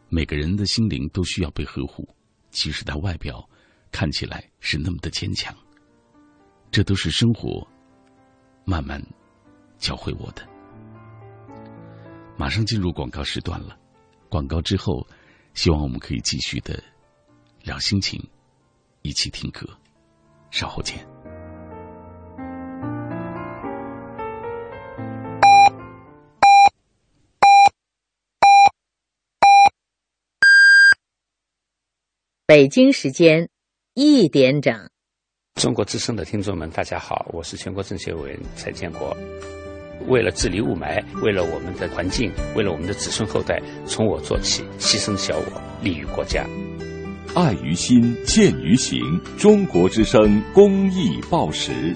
每个人的心灵都需要被呵护，即使他外表看起来是那么的坚强，这都是生活慢慢教会我的。马上进入广告时段了，广告之后，希望我们可以继续的聊心情，一起听歌，稍后见。北京时间一点整，中国之声的听众们，大家好，我是全国政协委员蔡建国。为了治理雾霾，为了我们的环境，为了我们的子孙后代，从我做起，牺牲小我，利于国家。爱于心，见于行。中国之声公益报时。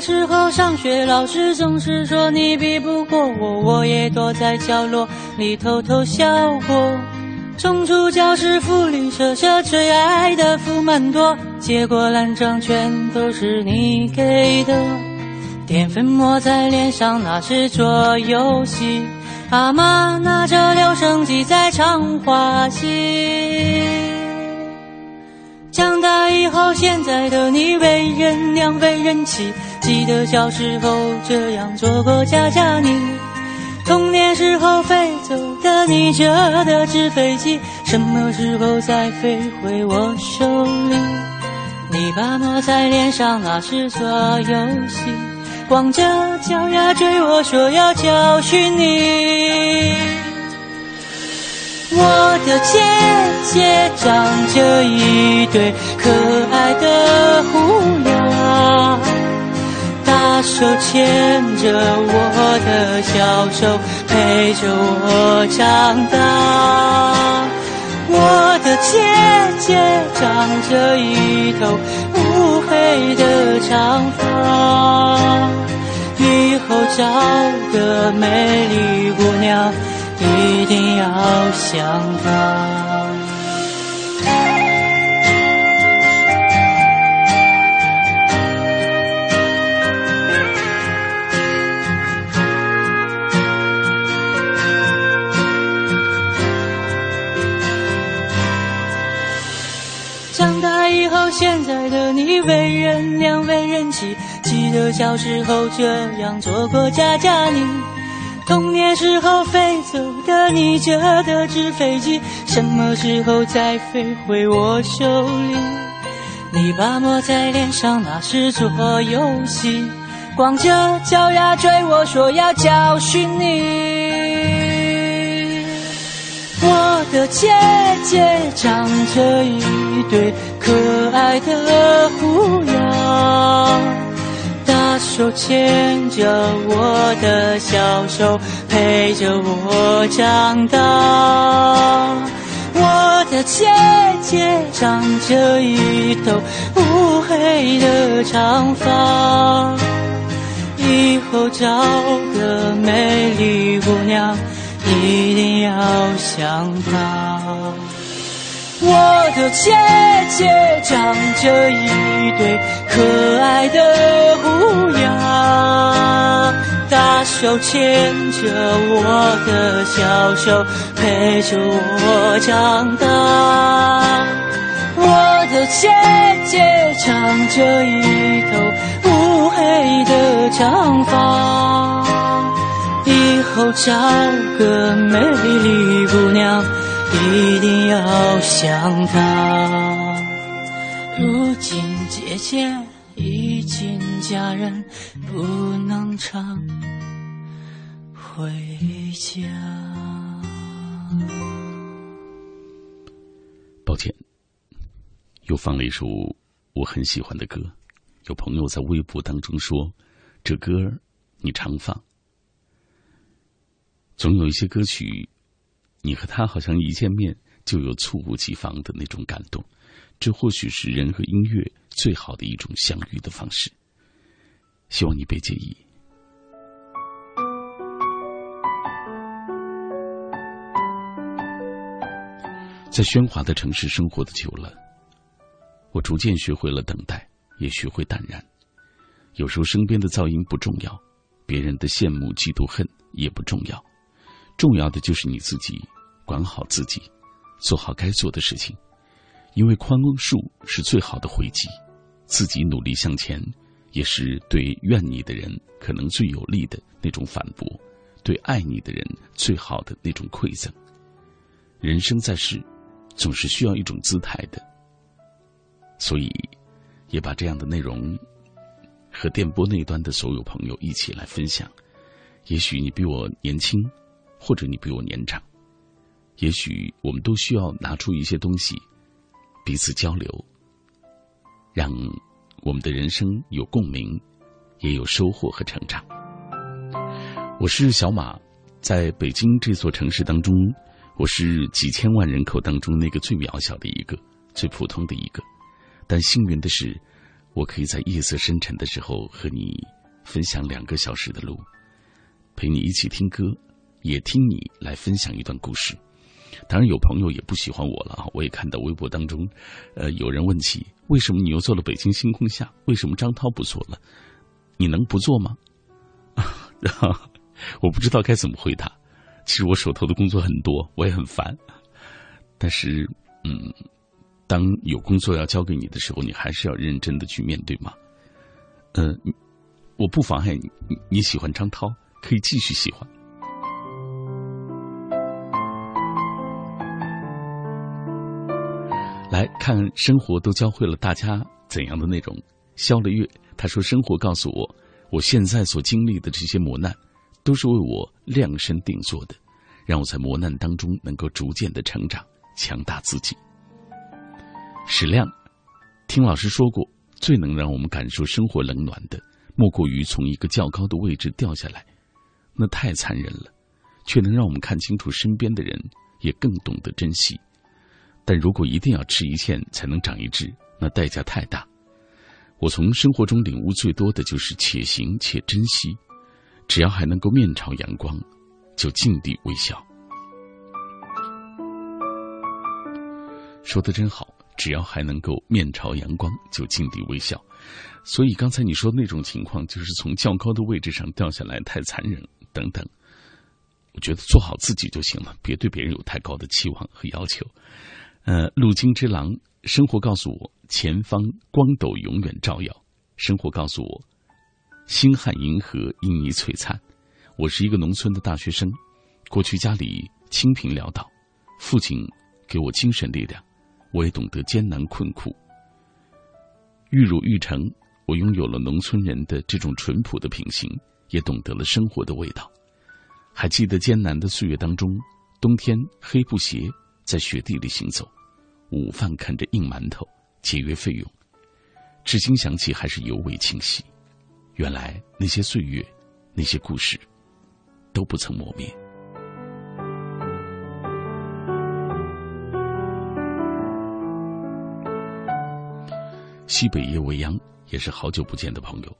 时候上学，老师总是说你比不过我，我也躲在角落里偷偷笑过。冲出教室，福利社社最爱的福满多，结果烂账全都是你给的。淀粉抹在脸上，那是做游戏。阿妈拿着留声机在唱花戏。长大以后，现在的你为人娘，为人妻。记得小时候这样做过家家你。童年时候飞走的你折的纸飞机，什么时候再飞回我手里？你把抹在脸上，那是做游戏。光着脚丫追我说要教训你。我的姐姐长着一对可爱的虎牙，大手牵着我的小手，陪着我长大。我的姐姐长着一头乌黑的长发，以后找个美丽姑娘。一定要想他。现在的你为人娘，为人妻，记得小时候这样做过家家你。童年时候飞走的你折的纸飞机，什么时候再飞回我手里？你把抹在脸上，那是做游戏。光着脚丫追我说要教训你。我的姐姐长着一对可爱的虎牙。手牵着我的小手，陪着我长大。我的姐姐长着一头乌黑的长发，以后找个美丽姑娘，一定要想到。我的姐姐长着一对可爱的虎牙，大手牵着我的小手，陪着我长大。我的姐姐长着一头乌黑的长发，后找个美丽姑娘。一定要想她。如今姐姐已经嫁人，不能常回家。抱歉，又放了一首我很喜欢的歌。有朋友在微博当中说：“这歌你常放。”总有一些歌曲。你和他好像一见面就有猝不及防的那种感动，这或许是人和音乐最好的一种相遇的方式。希望你别介意。在喧哗的城市生活的久了，我逐渐学会了等待，也学会淡然。有时候身边的噪音不重要，别人的羡慕、嫉妒、恨也不重要。重要的就是你自己，管好自己，做好该做的事情。因为宽恕是最好的回击，自己努力向前，也是对怨你的人可能最有力的那种反驳，对爱你的人最好的那种馈赠。人生在世，总是需要一种姿态的，所以也把这样的内容和电波那端的所有朋友一起来分享。也许你比我年轻，或者你比我年长，也许我们都需要拿出一些东西。彼此交流，让我们的人生有共鸣，也有收获和成长。我是小马，在北京这座城市当中，我是几千万人口当中那个最渺小的一个，最普通的一个。但幸运的是，我可以在夜色深沉的时候和你分享两个小时的路，陪你一起听歌，也听你来分享一段故事。当然有朋友也不喜欢我了！我也看到微博当中，呃，有人问起为什么你又做了北京星空下，为什么张涛不做了？你能不做吗？然 后我不知道该怎么回答。其实我手头的工作很多，我也很烦。但是，嗯，当有工作要交给你的时候，你还是要认真的去面对嘛。嗯，我不妨碍你，你喜欢张涛，可以继续喜欢。来看生活都教会了大家怎样的内容。肖了月他说：“生活告诉我，我现在所经历的这些磨难，都是为我量身定做的，让我在磨难当中能够逐渐的成长，强大自己。”史亮，听老师说过，最能让我们感受生活冷暖的，莫过于从一个较高的位置掉下来，那太残忍了，却能让我们看清楚身边的人，也更懂得珍惜。但如果一定要吃一堑才能长一智，那代价太大。我从生活中领悟最多的就是且行且珍惜，只要还能够面朝阳光，就尽地微笑。说的真好，只要还能够面朝阳光，就尽地微笑。所以刚才你说那种情况，就是从较高的位置上掉下来太残忍等等。我觉得做好自己就行了，别对别人有太高的期望和要求。呃，路经之狼，生活告诉我，前方光斗永远照耀。生活告诉我，星汉银河因你璀璨。我是一个农村的大学生，过去家里清贫潦倒，父亲给我精神力量，我也懂得艰难困苦。玉汝玉成，我拥有了农村人的这种淳朴的品行，也懂得了生活的味道。还记得艰难的岁月当中，冬天黑布鞋在雪地里行走。午饭啃着硬馒头，节约费用，至今想起还是尤为清晰。原来那些岁月，那些故事，都不曾磨灭。西北夜未央也是好久不见的朋友，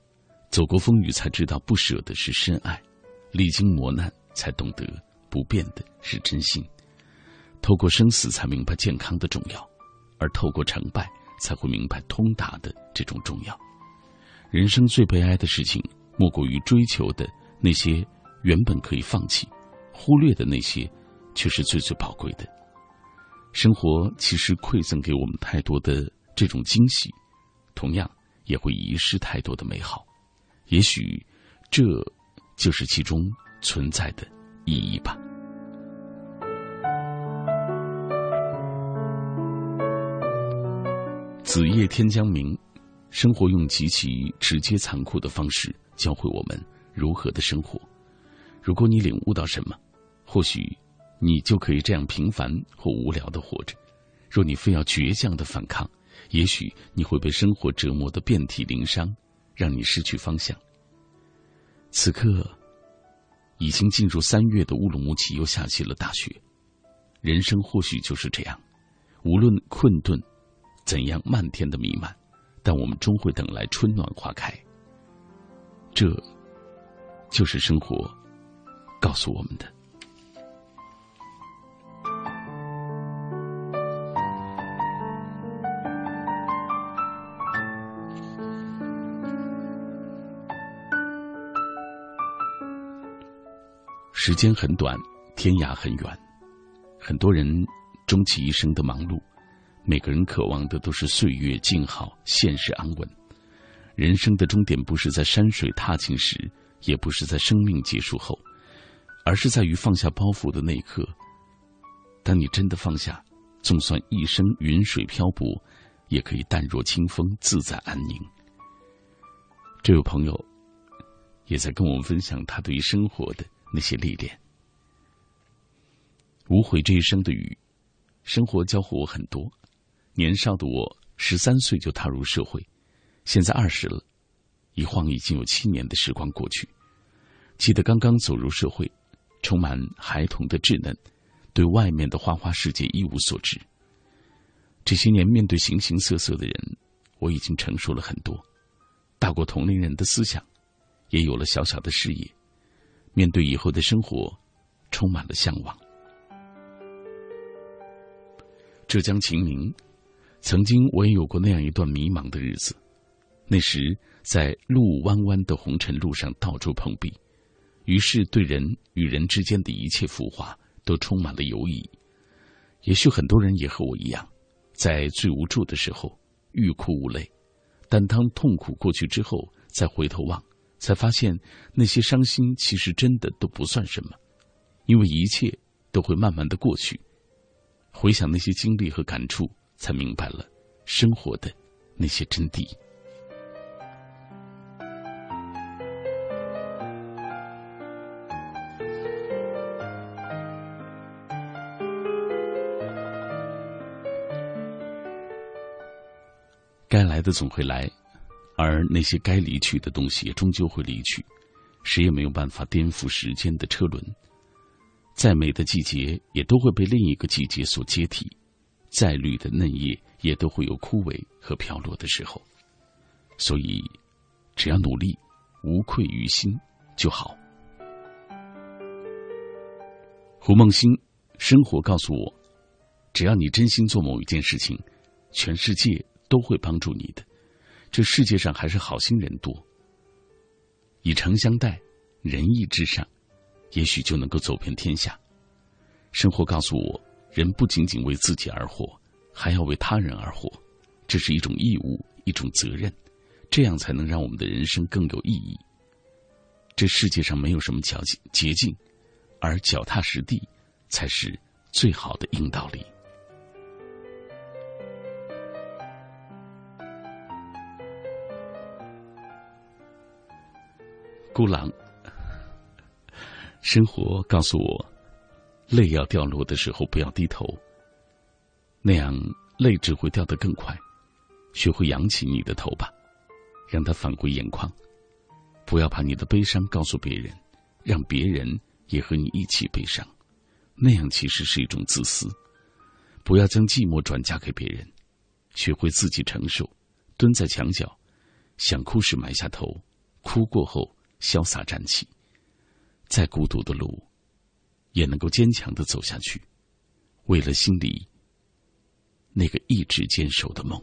走过风雨才知道不舍的是深爱，历经磨难才懂得不变的是真心。透过生死才明白健康的重要，而透过成败才会明白通达的这种重要。人生最悲哀的事情，莫过于追求的那些原本可以放弃、忽略的那些，却是最最宝贵的。生活其实馈赠给我们太多的这种惊喜，同样也会遗失太多的美好。也许，这就是其中存在的意义吧。子夜天将明，生活用极其直接残酷的方式教会我们如何的生活。如果你领悟到什么，或许你就可以这样平凡或无聊的活着。若你非要倔强的反抗，也许你会被生活折磨得遍体鳞伤，让你失去方向。此刻，已经进入三月的乌鲁木齐又下起了大雪。人生或许就是这样，无论困顿。怎样漫天的弥漫，但我们终会等来春暖花开。这，就是生活告诉我们的。时间很短，天涯很远，很多人终其一生的忙碌，每个人渴望的都是岁月静好、现实安稳。人生的终点不是在山水踏尽时，也不是在生命结束后，而是在于放下包袱的那一刻。当你真的放下，纵算一生云水漂泊，也可以淡若清风，自在安宁。这位朋友也在跟我们分享他对于生活的那些历练。无悔这一生的雨，生活教会我很多。年少的我，十三岁就踏入社会。现在二十了，一晃已经有七年的时光过去。记得刚刚走入社会，充满孩童的稚嫩，对外面的花花世界一无所知。这些年面对形形色色的人，我已经成熟了很多，大过同龄人的思想，也有了小小的事业。面对以后的生活，充满了向往。浙江秦明，曾经我也有过那样一段迷茫的日子。那时，在路弯弯的红尘路上到处碰壁，于是对人与人之间的一切浮华都充满了犹疑。也许很多人也和我一样，在最无助的时候欲哭无泪，但当痛苦过去之后，再回头望，才发现那些伤心其实真的都不算什么，因为一切都会慢慢的过去。回想那些经历和感触，才明白了生活的那些真谛。该来的总会来，而那些该离去的东西终究会离去，谁也没有办法颠覆时间的车轮。再美的季节也都会被另一个季节所接替，再绿的嫩叶也都会有枯萎和飘落的时候。所以，只要努力，无愧于心就好。胡梦欣，生活告诉我，只要你真心做某一件事情，全世界。都会帮助你的。这世界上还是好心人多。以诚相待，仁义至上，也许就能够走遍天下。生活告诉我，人不仅仅为自己而活，还要为他人而活，这是一种义务，一种责任，这样才能让我们的人生更有意义。这世界上没有什么捷径，捷径，而脚踏实地才是最好的硬道理。孤狼，生活告诉我，泪要掉落的时候不要低头，那样泪只会掉得更快。学会扬起你的头吧，让它返回眼眶。不要把你的悲伤告诉别人，让别人也和你一起悲伤，那样其实是一种自私。不要将寂寞转嫁给别人，学会自己承受。蹲在墙角，想哭时埋下头，哭过后。潇洒站起，再孤独的路，也能够坚强的走下去。为了心里那个一直坚守的梦。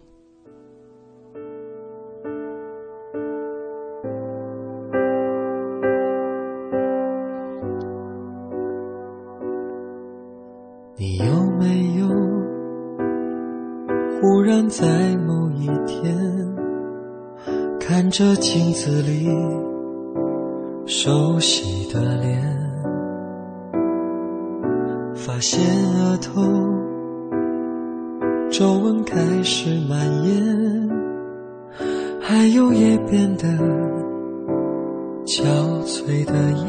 你有没有忽然在某一天，看着镜子里？熟悉的脸，发现额头皱纹开始蔓延，还有也变得憔悴的眼。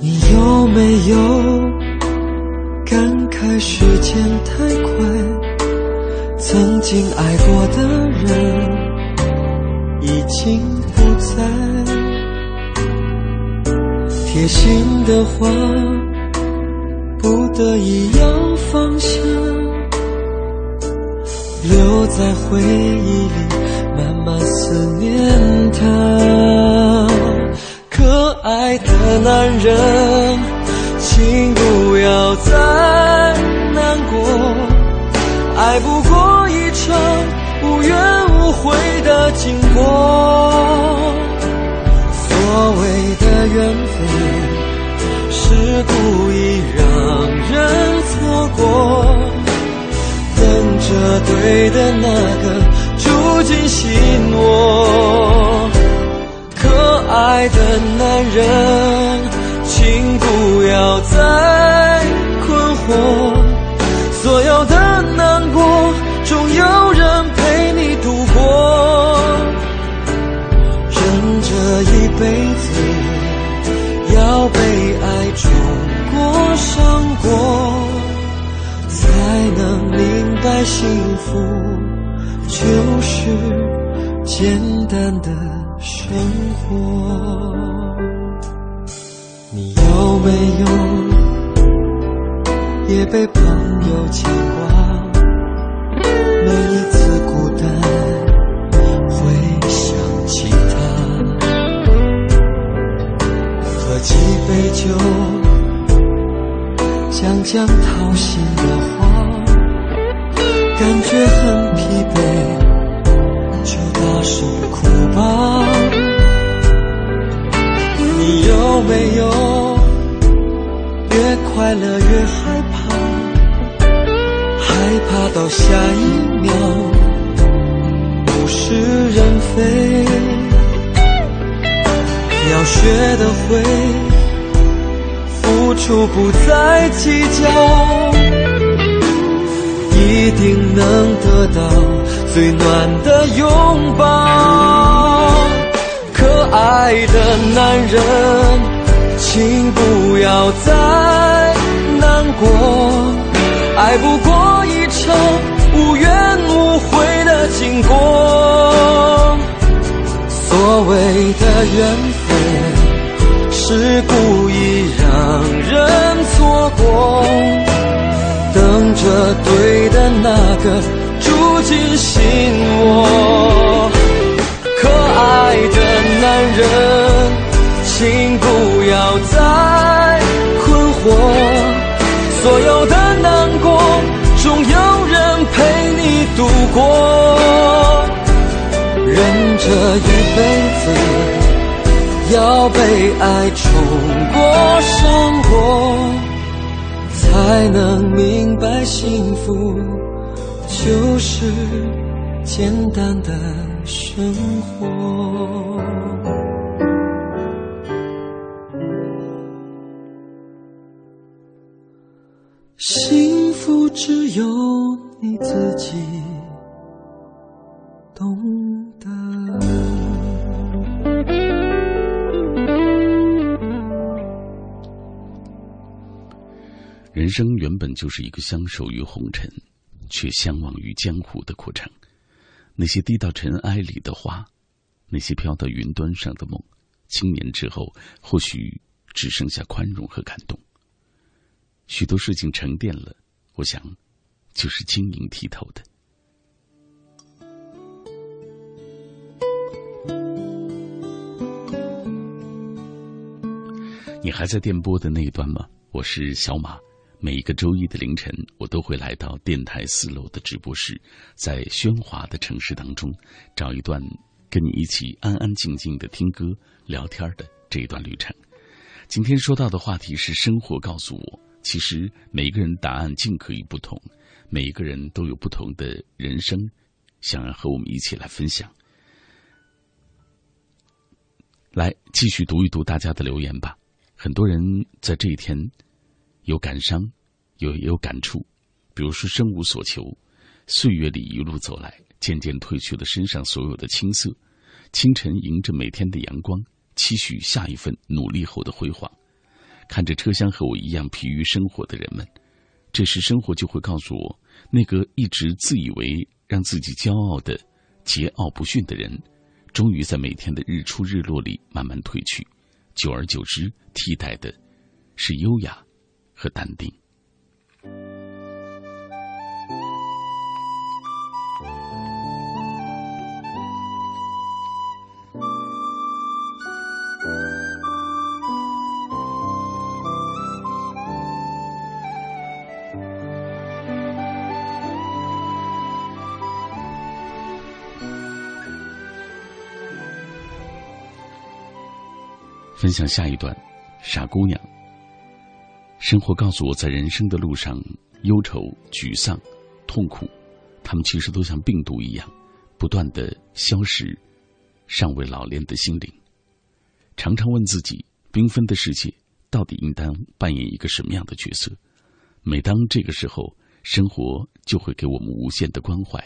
你有没有感慨时间太快？曾经爱过的人。已经不在，贴心的话不得已要放下，留在回忆里慢慢思念他。可爱的男人，请不要再难过，爱不过一场。无怨无悔的经过，所谓的缘分是故意让人错过，等着对的那个住进心窝。可爱的男人，请不要简单的生活。你有没有也被朋友牵挂？每一次孤单会想起他，喝几杯酒，讲讲掏心的话，感觉很没有越快乐越害怕？害怕到下一秒物是人非，要学得会付出，不再计较，一定能得到最暖的拥抱。可爱的男人，请不要再难过。爱不过一场无怨无悔的经过。所谓的缘分，是故意让人错过，等着对的那个住进心窝。可爱的男人，请不要再困惑。所有的难过，总有人陪你度过。人这一辈子，要被爱冲过、伤过，才能明白幸福就是简单的生活。只有你自己懂得。人生原本就是一个相守于红尘，却相忘于江湖的过程。那些滴到尘埃里的花，那些飘到云端上的梦，青年之后或许只剩下宽容和感动。许多事情沉淀了，我想，就是晶莹剔透的。你还在电波的那一端吗？我是小马。每一个周一的凌晨，我都会来到电台四楼的直播室，在喧哗的城市当中，找一段跟你一起安安静静的听歌、聊天的这一段旅程。今天说到的话题是：生活告诉我，其实每个人答案尽可以不同，每一个人都有不同的人生，想要和我们一起来分享。来，继续读一读大家的留言吧。很多人在这一天。有感伤，有也有感触，比如说生无所求，岁月里一路走来，渐渐褪去了身上所有的青涩。清晨迎着每天的阳光，期许下一份努力后的辉煌。看着车厢和我一样疲于生活的人们，这时生活就会告诉我，那个一直自以为让自己骄傲的桀骜不驯的人，终于在每天的日出日落里慢慢褪去。久而久之，替代的是优雅。和淡定。分享下一段，傻姑娘。生活告诉我在人生的路上，忧愁、沮丧、痛苦，他们其实都像病毒一样，不断的消蚀尚未老练的心灵。常常问自己：缤纷的世界到底应当扮演一个什么样的角色？每当这个时候，生活就会给我们无限的关怀，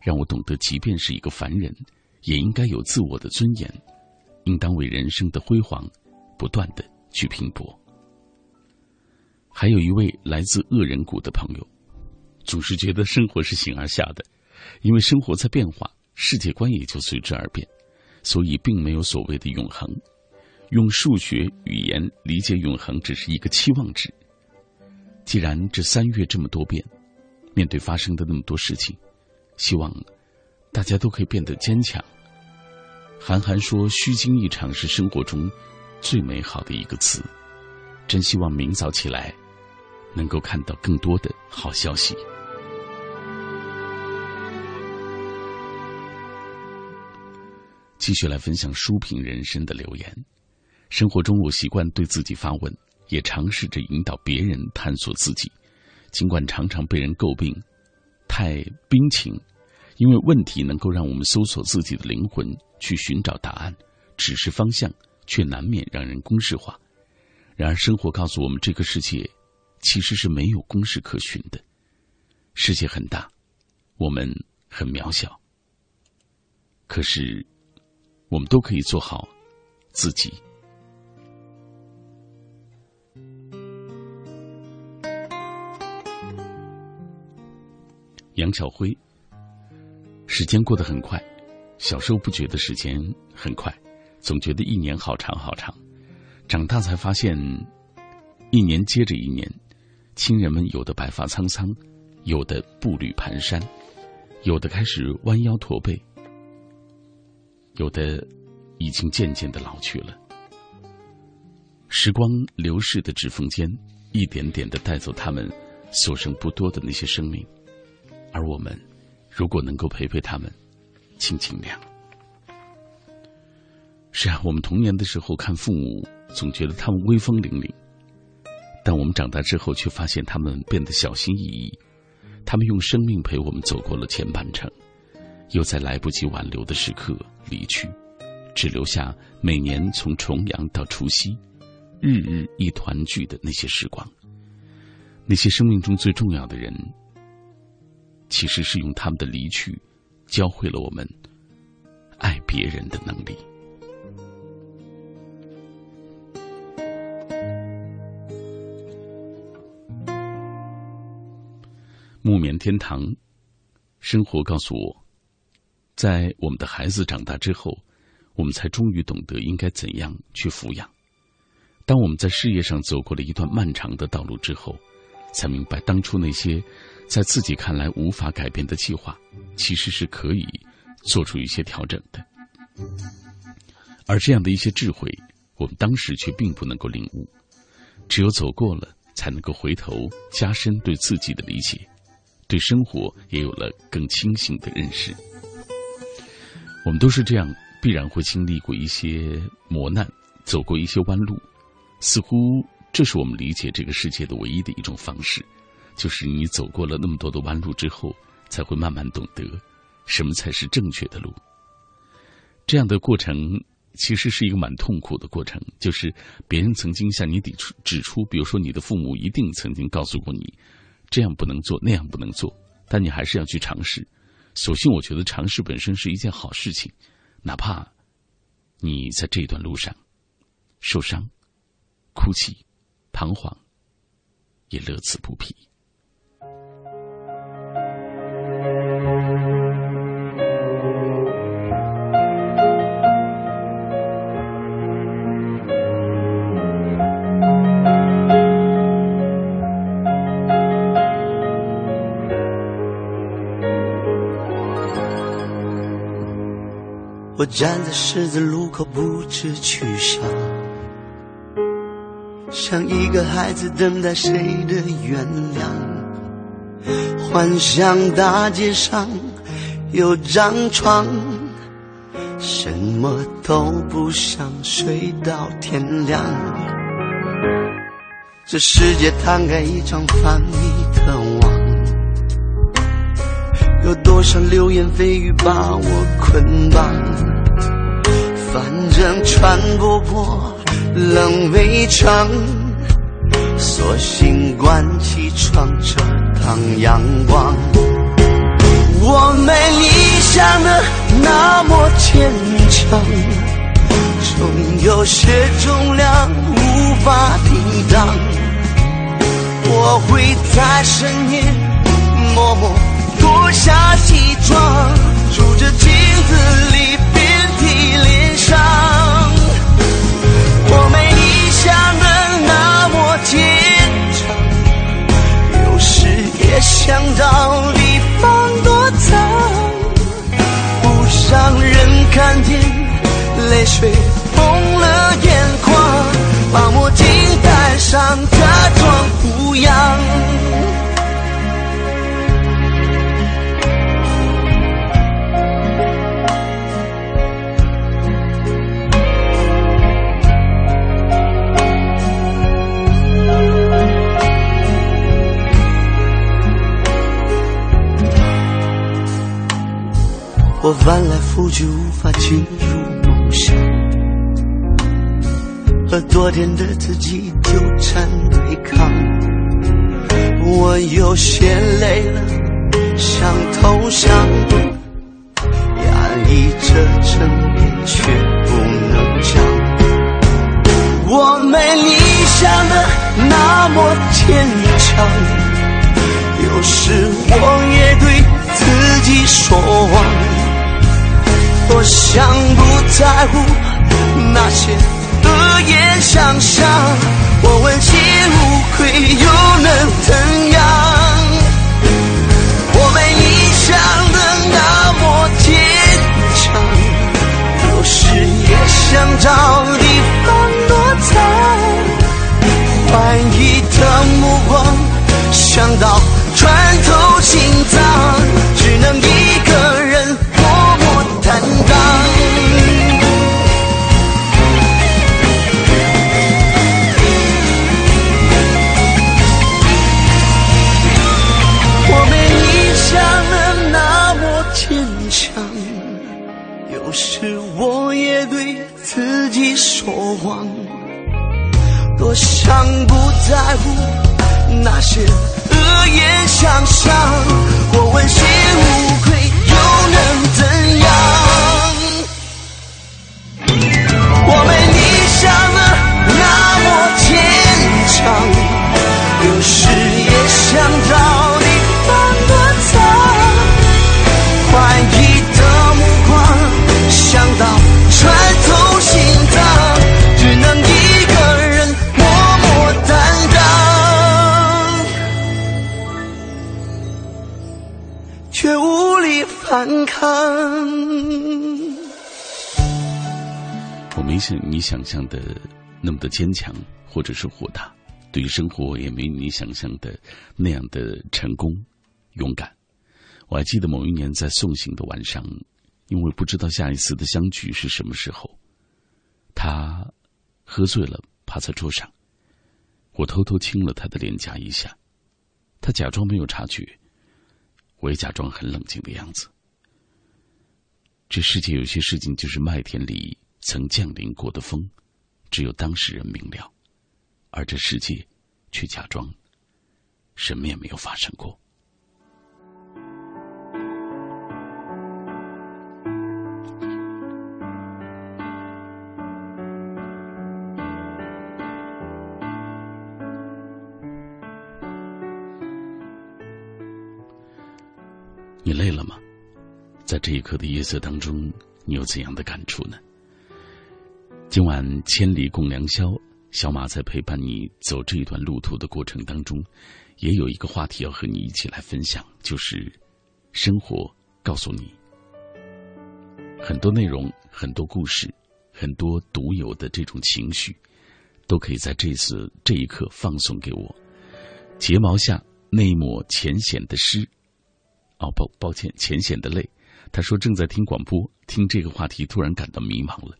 让我懂得，即便是一个凡人，也应该有自我的尊严，应当为人生的辉煌不断的去拼搏。还有一位来自恶人谷的朋友，总是觉得生活是形而下的，因为生活在变化，世界观也就随之而变，所以并没有所谓的永恒。用数学语言理解永恒，只是一个期望值。既然这三月这么多变，面对发生的那么多事情，希望大家都可以变得坚强。韩寒说：“虚惊一场是生活中最美好的一个词。”真希望明早起来。能够看到更多的好消息。继续来分享书评人生的留言。生活中，我习惯对自己发问，也尝试着引导别人探索自己。尽管常常被人诟病太冰情，因为问题能够让我们搜索自己的灵魂，去寻找答案，指示方向，却难免让人公式化。然而，生活告诉我们，这个世界。其实是没有公式可循的。世界很大，我们很渺小。可是，我们都可以做好自己。杨巧辉，时间过得很快。小时候不觉得时间很快，总觉得一年好长好长。长大才发现，一年接着一年。亲人们有的白发苍苍，有的步履蹒跚，有的开始弯腰驼背，有的已经渐渐的老去了。时光流逝的指缝间，一点点的带走他们所剩不多的那些生命，而我们如果能够陪陪他们，请尽量。是啊，我们童年的时候看父母，总觉得他们威风凛凛。但我们长大之后，却发现他们变得小心翼翼。他们用生命陪我们走过了前半程，又在来不及挽留的时刻离去，只留下每年从重阳到除夕，日日一团聚的那些时光。那些生命中最重要的人，其实是用他们的离去，教会了我们爱别人的能力。木棉天堂，生活告诉我，在我们的孩子长大之后，我们才终于懂得应该怎样去抚养。当我们在事业上走过了一段漫长的道路之后，才明白当初那些在自己看来无法改变的计划，其实是可以做出一些调整的。而这样的一些智慧，我们当时却并不能够领悟。只有走过了，才能够回头加深对自己的理解。对生活也有了更清醒的认识。我们都是这样，必然会经历过一些磨难，走过一些弯路。似乎这是我们理解这个世界的唯一的一种方式，就是你走过了那么多的弯路之后，才会慢慢懂得什么才是正确的路。这样的过程其实是一个蛮痛苦的过程，就是别人曾经向你指出，指出，比如说你的父母一定曾经告诉过你。这样不能做，那样不能做，但你还是要去尝试。所幸，我觉得尝试本身是一件好事情，哪怕你在这段路上受伤、哭泣、彷徨，也乐此不疲。我站在十字路口不知去向，像一个孩子等待谁的原谅。幻想大街上有张床，什么都不想，睡到天亮。这世界摊开一张繁密有多少流言蜚语把我捆绑？反正穿不过冷围墙，索性关起窗遮挡阳光。我没你想的那么坚强，总有些重量无法抵挡。我会在深夜默默脱下西装，数着镜子里遍体鳞伤。我没你想的那么坚强，有时也想到地方躲藏，不让人看见泪水红了眼眶。把墨镜戴上，我翻来覆去，无法进入梦乡。和昨天的自己纠缠对抗，我有些累了，想投降，压抑着争辩却不能讲。我没你想的那么坚强，有时我也对自己说谎，我想不在乎那些。恶言相向，我问心无愧又能怎样？我没你想的那么坚强，有时也想找地方躲藏。怀疑的目光想到穿透在乎那些恶言相向。或问心无愧像你想象的那么的坚强，或者是豁达，对于生活也没你想象的那样的成功、勇敢。我还记得某一年在送行的晚上，因为不知道下一次的相聚是什么时候。他喝醉了，趴在桌上。我偷偷亲了他的脸颊一下，他假装没有察觉，我也假装很冷静的样子。这世界有些事情就是麦田里曾降临过的风，只有当事人明了，而这世界却假装什么也没有发生过。你累了吗？在这一刻的夜色当中，你有怎样的感触呢？今晚千里共良宵，小马在陪伴你走这一段路途的过程当中，也有一个话题要和你一起来分享，就是生活告诉你很多内容、很多故事、很多独有的这种情绪，都可以在这次这一刻放送给我。睫毛下那一抹浅显的诗。哦，抱抱歉，浅显的泪。他说正在听广播，听这个话题，突然感到迷茫了。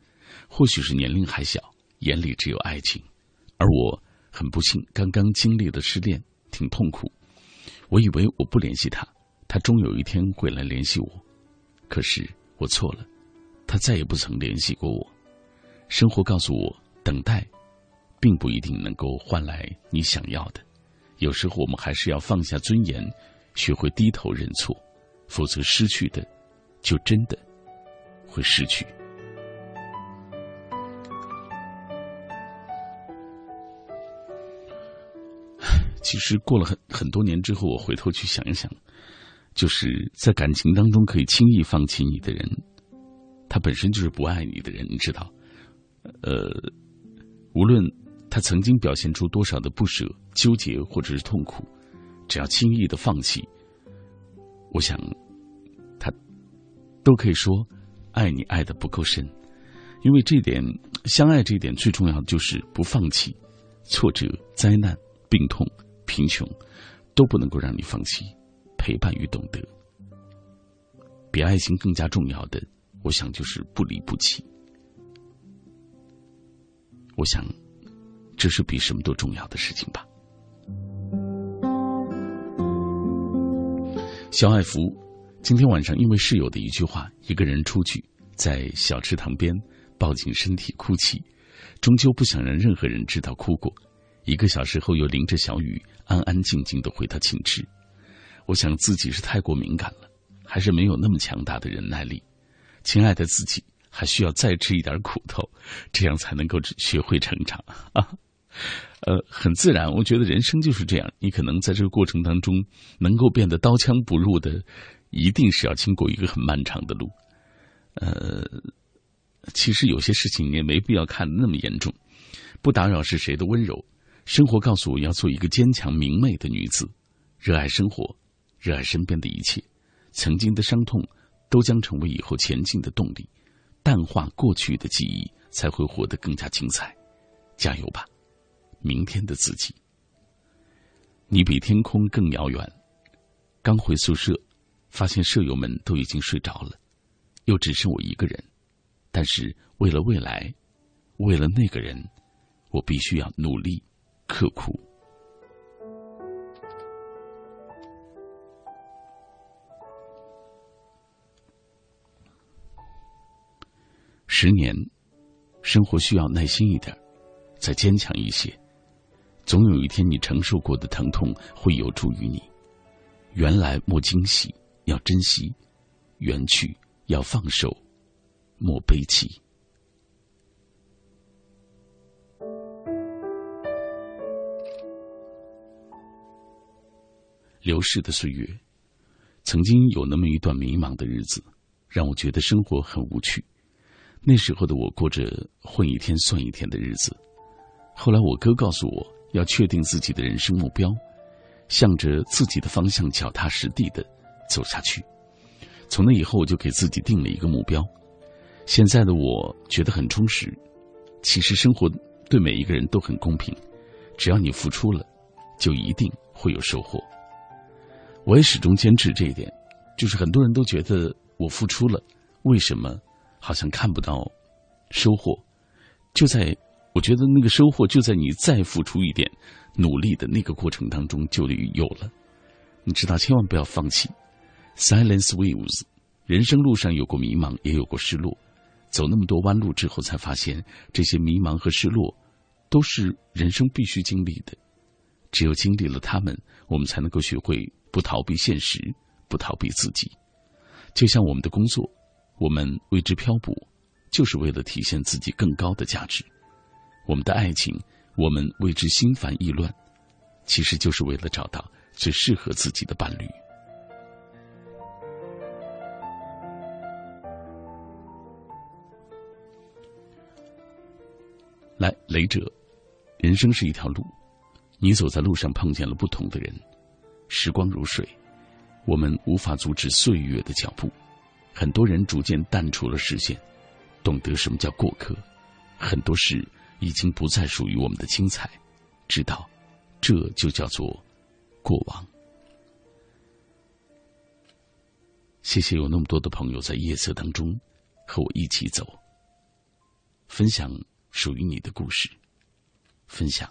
或许是年龄还小，眼里只有爱情，而我很不幸，刚刚经历的失恋，挺痛苦。我以为我不联系他，他终有一天会来联系我。可是我错了，他再也不曾联系过我。生活告诉我，等待，并不一定能够换来你想要的。有时候我们还是要放下尊严，学会低头认错，否则失去的，就真的会失去。其实过了很很多年之后，我回头去想一想，就是在感情当中可以轻易放弃你的人，他本身就是不爱你的人，你知道？呃，无论他曾经表现出多少的不舍、纠结或者是痛苦，只要轻易的放弃，我想他都可以说爱你爱的不够深，因为这点相爱这一点最重要的就是不放弃，挫折、灾难、病痛。贫穷都不能够让你放弃陪伴与懂得，比爱情更加重要的，我想就是不离不弃。我想，这是比什么都重要的事情吧。小爱福今天晚上因为室友的一句话，一个人出去，在小池塘边抱紧身体哭泣，终究不想让任何人知道哭过。一个小时后，又淋着小雨，安安静静的回到寝室。我想自己是太过敏感了，还是没有那么强大的忍耐力。亲爱的自己，还需要再吃一点苦头，这样才能够学会成长啊！呃，很自然，我觉得人生就是这样。你可能在这个过程当中，能够变得刀枪不入的，一定是要经过一个很漫长的路。呃，其实有些事情你也没必要看那么严重，不打扰是谁的温柔。生活告诉我要做一个坚强明媚的女子，热爱生活，热爱身边的一切。曾经的伤痛都将成为以后前进的动力，淡化过去的记忆，才会活得更加精彩。加油吧，明天的自己。你比天空更遥远。刚回宿舍，发现舍友们都已经睡着了，又只剩我一个人。但是为了未来，为了那个人，我必须要努力。刻苦。十年，生活需要耐心一点，再坚强一些。总有一天，你承受过的疼痛会有助于你。原来莫惊喜，要珍惜；缘去要放手，莫悲戚。流逝的岁月，曾经有那么一段迷茫的日子，让我觉得生活很无趣。那时候的我过着混一天算一天的日子。后来我哥告诉我要确定自己的人生目标，向着自己的方向脚踏实地的走下去。从那以后，我就给自己定了一个目标。现在的我觉得很充实。其实生活对每一个人都很公平，只要你付出了，就一定会有收获。我也始终坚持这一点，就是很多人都觉得我付出了，为什么好像看不到收获？就在我觉得那个收获就在你再付出一点努力的那个过程当中就有了。你知道，千万不要放弃。Silence waves，人生路上有过迷茫，也有过失落，走那么多弯路之后，才发现这些迷茫和失落都是人生必须经历的。只有经历了他们，我们才能够学会。不逃避现实，不逃避自己，就像我们的工作，我们为之漂泊，就是为了体现自己更高的价值；我们的爱情，我们为之心烦意乱，其实就是为了找到最适合自己的伴侣。来，雷哲，人生是一条路，你走在路上碰见了不同的人。时光如水，我们无法阻止岁月的脚步。很多人逐渐淡出了视线，懂得什么叫过客。很多事已经不再属于我们的精彩，知道，这就叫做过往。谢谢有那么多的朋友在夜色当中和我一起走，分享属于你的故事，分享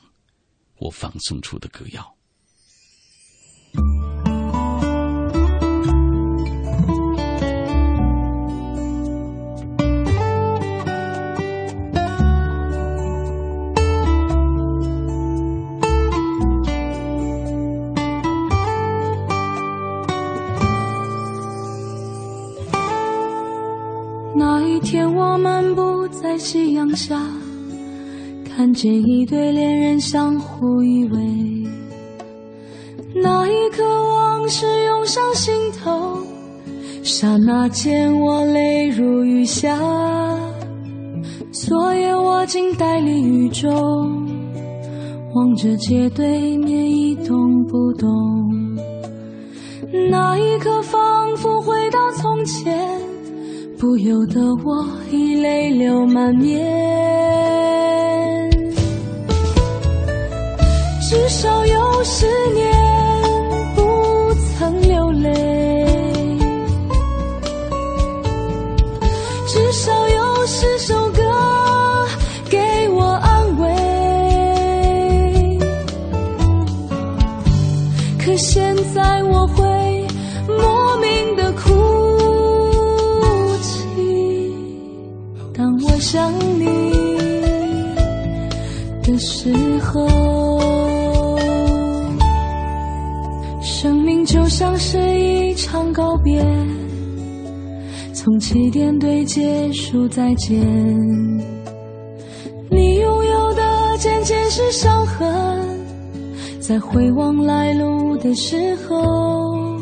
我放送出的歌谣。漫步在夕阳下，看见一对恋人相互依偎。那一刻，往事涌上心头，刹那间我泪如雨下。昨夜我竟呆立雨中，望着街对面一动不动。那一刻，仿佛回到从前。不由得我已泪流满面，至少有十年。像是一场告别，从起点对结束再见。你拥有的渐渐是伤痕，在回望来路的时候，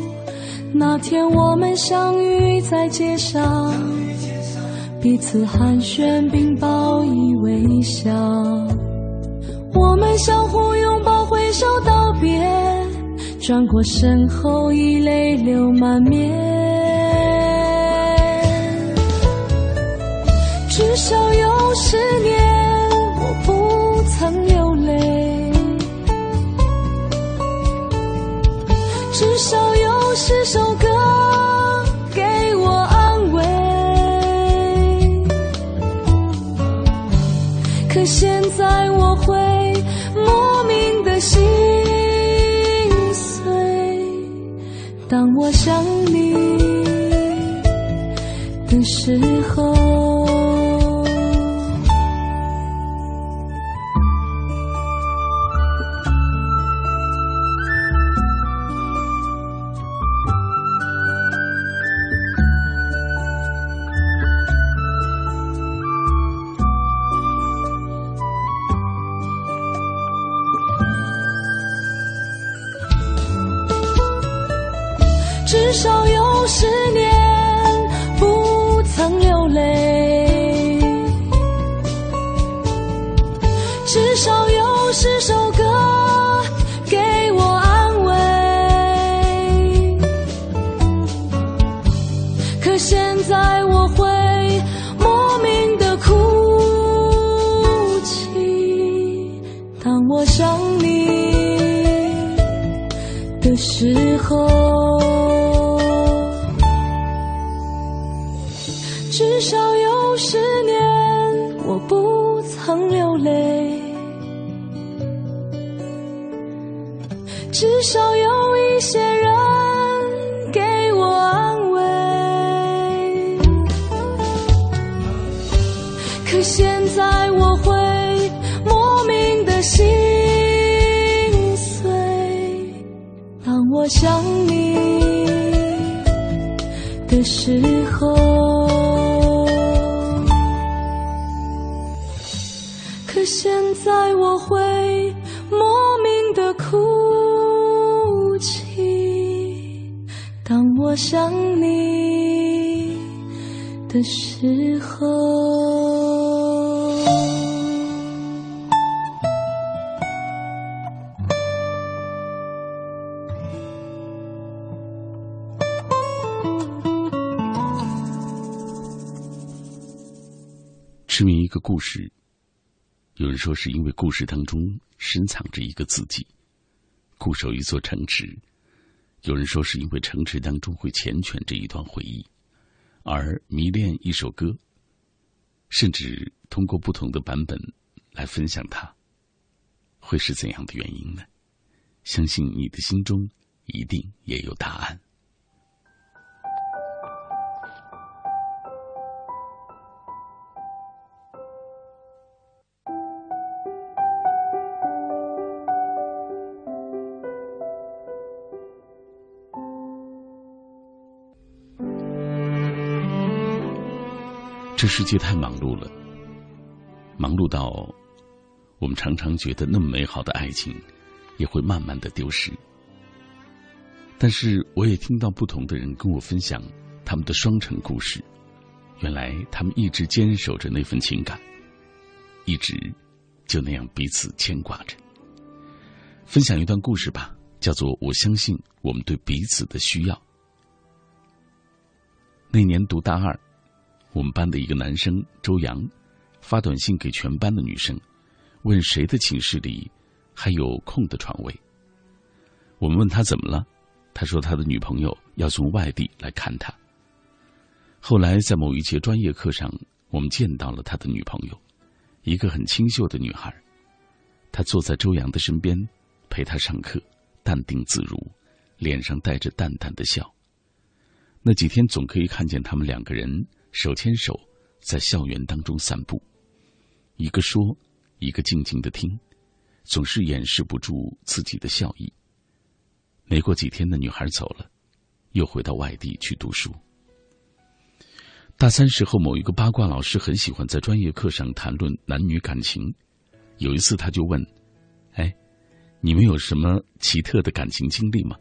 那天我们相遇在街上。彼此寒暄并报以微笑，我们相互拥抱挥手道别，转过身后已泪流满面。至少有十年我不曾流泪，至少有十首歌给我安慰，可。现在我会莫名的心当我想你的时候。痴迷一个故事。有人说，是因为故事当中深藏着一个自己，固守一座城池；有人说，是因为城池当中会缱绻着一段回忆，而迷恋一首歌，甚至通过不同的版本来分享它，会是怎样的原因呢？相信你的心中一定也有答案。这世界太忙碌了，忙碌到我们常常觉得那么美好的爱情也会慢慢的丢失。但是我也听到不同的人跟我分享他们的双城故事，原来他们一直坚守着那份情感，一直就那样彼此牵挂着。分享一段故事吧，叫做《我相信我们对彼此的需要》。那年读大二。我们班的一个男生周阳，发短信给全班的女生，问谁的寝室里还有空的床位。我们问他怎么了，他说他的女朋友要从外地来看他。后来在某一节专业课上，我们见到了他的女朋友，一个很清秀的女孩。她坐在周阳的身边，陪他上课，淡定自如，脸上带着淡淡的笑。那几天总可以看见他们两个人。手牵手，在校园当中散步，一个说，一个静静的听，总是掩饰不住自己的笑意。没过几天，那女孩走了，又回到外地去读书。大三时候，某一个八卦老师很喜欢在专业课上谈论男女感情。有一次，他就问：“哎，你们有什么奇特的感情经历吗？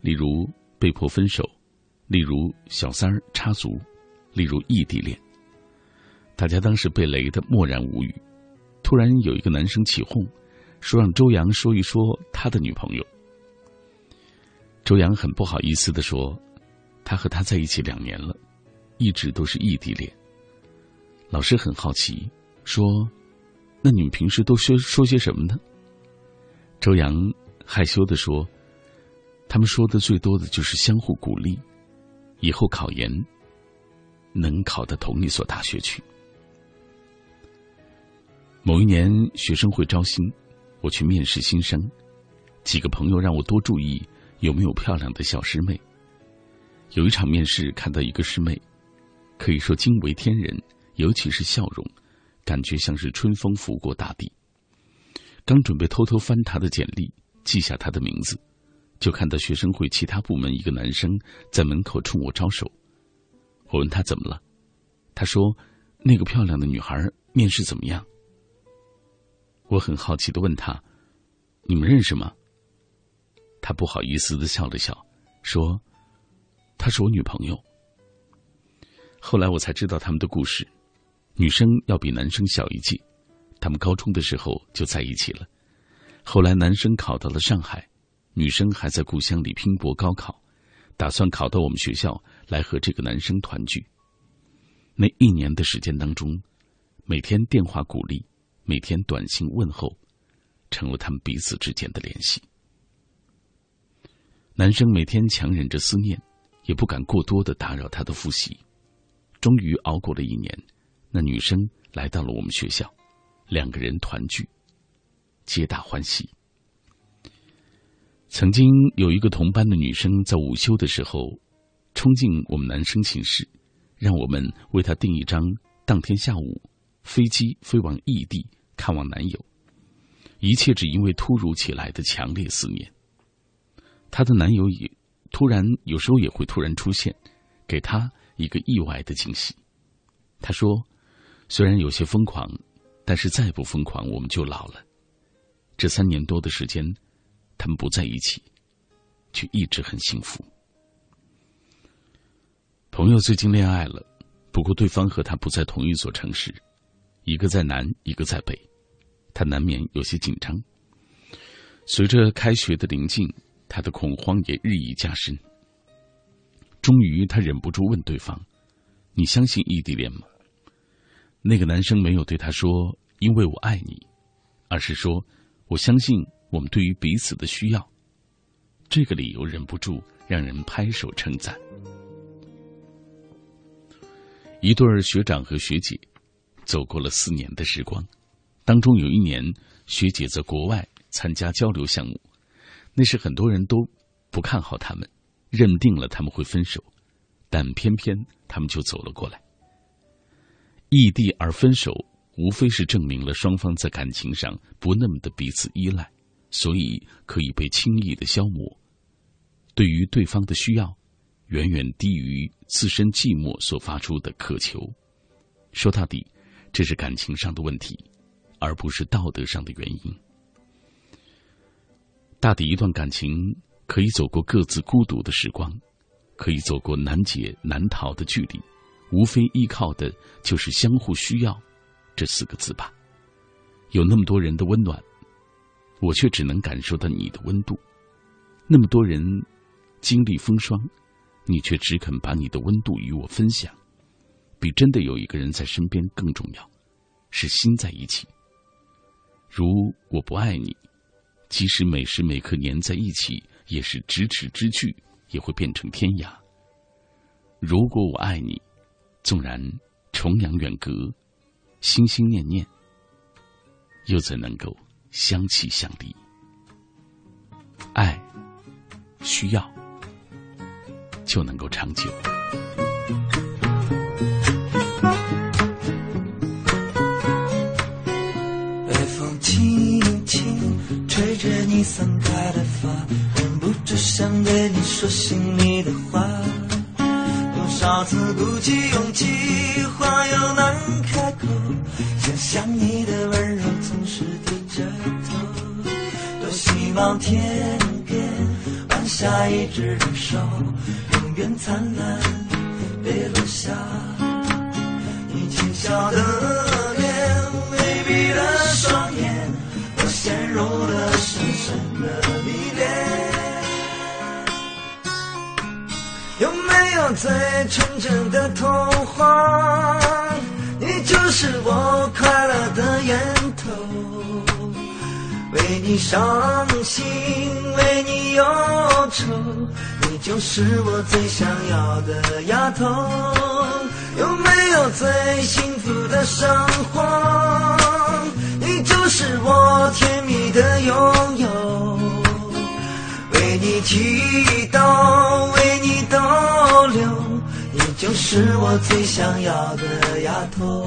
例如被迫分手，例如小三儿插足。”例如异地恋，大家当时被雷的默然无语。突然有一个男生起哄，说让周阳说一说他的女朋友。周阳很不好意思的说，他和他在一起两年了，一直都是异地恋。老师很好奇，说：“那你们平时都说说些什么呢？”周阳害羞的说：“他们说的最多的就是相互鼓励，以后考研。”能考到同一所大学去。某一年学生会招新，我去面试新生，几个朋友让我多注意有没有漂亮的小师妹。有一场面试看到一个师妹，可以说惊为天人，尤其是笑容，感觉像是春风拂过大地。刚准备偷偷翻她的简历，记下她的名字，就看到学生会其他部门一个男生在门口冲我招手。我问他怎么了，他说：“那个漂亮的女孩面试怎么样？”我很好奇的问他：“你们认识吗？”他不好意思的笑了笑，说：“她是我女朋友。”后来我才知道他们的故事：女生要比男生小一届，他们高中的时候就在一起了。后来男生考到了上海，女生还在故乡里拼搏高考，打算考到我们学校。来和这个男生团聚。那一年的时间当中，每天电话鼓励，每天短信问候，成了他们彼此之间的联系。男生每天强忍着思念，也不敢过多的打扰他的复习。终于熬过了一年，那女生来到了我们学校，两个人团聚，皆大欢喜。曾经有一个同班的女生在午休的时候。冲进我们男生寝室，让我们为她订一张当天下午飞机飞往异地看望男友。一切只因为突如其来的强烈思念。她的男友也突然有时候也会突然出现，给她一个意外的惊喜。她说：“虽然有些疯狂，但是再不疯狂我们就老了。”这三年多的时间，他们不在一起，却一直很幸福。朋友最近恋爱了，不过对方和他不在同一座城市，一个在南，一个在北，他难免有些紧张。随着开学的临近，他的恐慌也日益加深。终于，他忍不住问对方：“你相信异地恋吗？”那个男生没有对他说“因为我爱你”，而是说：“我相信我们对于彼此的需要。”这个理由忍不住让人拍手称赞。一对学长和学姐，走过了四年的时光，当中有一年，学姐在国外参加交流项目，那时很多人都不看好他们，认定了他们会分手，但偏偏他们就走了过来。异地而分手，无非是证明了双方在感情上不那么的彼此依赖，所以可以被轻易的消磨。对于对方的需要，远远低于自身寂寞所发出的渴求。说到底，这是感情上的问题，而不是道德上的原因。大抵一段感情可以走过各自孤独的时光，可以走过难解难逃的距离，无非依靠的就是相互需要这四个字吧。有那么多人的温暖，我却只能感受到你的温度；那么多人经历风霜，你却只肯把你的温度与我分享。比真的有一个人在身边更重要，是心在一起。如我不爱你，即使每时每刻黏在一起，也是咫尺之距，也会变成天涯。如果我爱你，纵然重洋远隔，心心念念，又怎能够相弃相离？爱需要，就能够长久。北风轻轻吹着你散开的发，忍不住想对你说心里的话。多少次鼓起勇气，望天边弯下一只手，永远灿烂，别落下。你轻笑的脸，微闭的双眼，我陷入了深。深的迷恋，有没有最纯真的童话？你就是我快乐的源头，为你伤心，为你忧愁，你就是我最想要的丫头。有没有最幸福的生活？你就是我甜蜜的拥有，为你祈祷，为你逗留，你就是我最想要的丫头。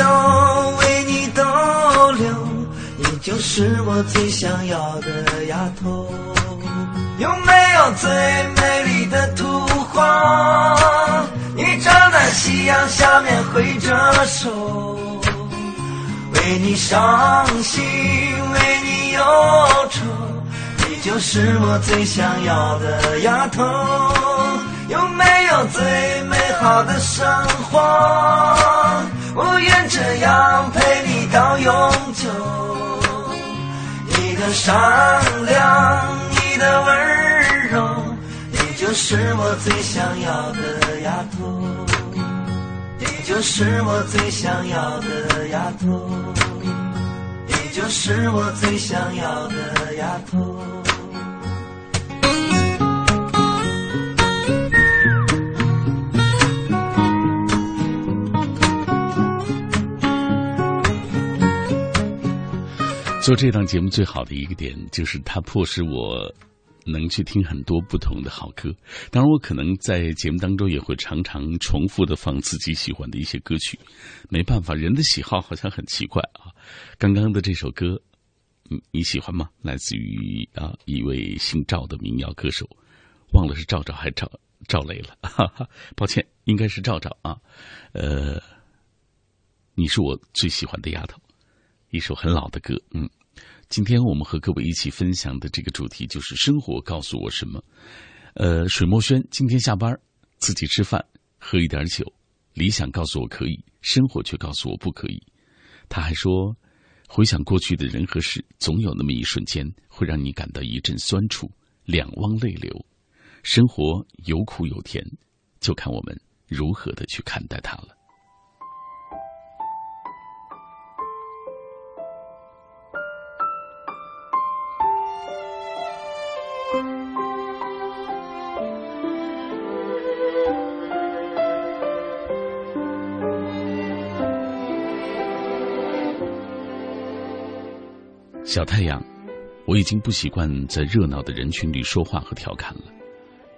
祷，为你逗留，你就是我最想要的丫头。有没有最美丽的图画？你站在夕阳下面挥着手，为你伤心，为你忧愁。你就是我最想要的丫头，有没有最美好的生活？我愿这样陪你到永久。你的善良，你的温柔，你就是我最想要的丫头。你就是我最想要的丫头，你就是我最想要的丫头。做这档节目最好的一个点，就是它迫使我能去听很多不同的好歌。当然，我可能在节目当中也会常常重复的放自己喜欢的一些歌曲。没办法，人的喜好好像很奇怪啊。刚刚的这首歌，你你喜欢吗？来自于啊一位姓赵的民谣歌手，忘了是赵赵还赵赵雷了，哈哈，抱歉，应该是赵赵啊。呃，你是我最喜欢的丫头。一首很老的歌，嗯，今天我们和各位一起分享的这个主题就是生活告诉我什么。呃，水墨轩今天下班自己吃饭，喝一点酒，理想告诉我可以，生活却告诉我不可以。他还说，回想过去的人和事，总有那么一瞬间会让你感到一阵酸楚，两汪泪流。生活有苦有甜，就看我们如何的去看待它了。小太阳，我已经不习惯在热闹的人群里说话和调侃了，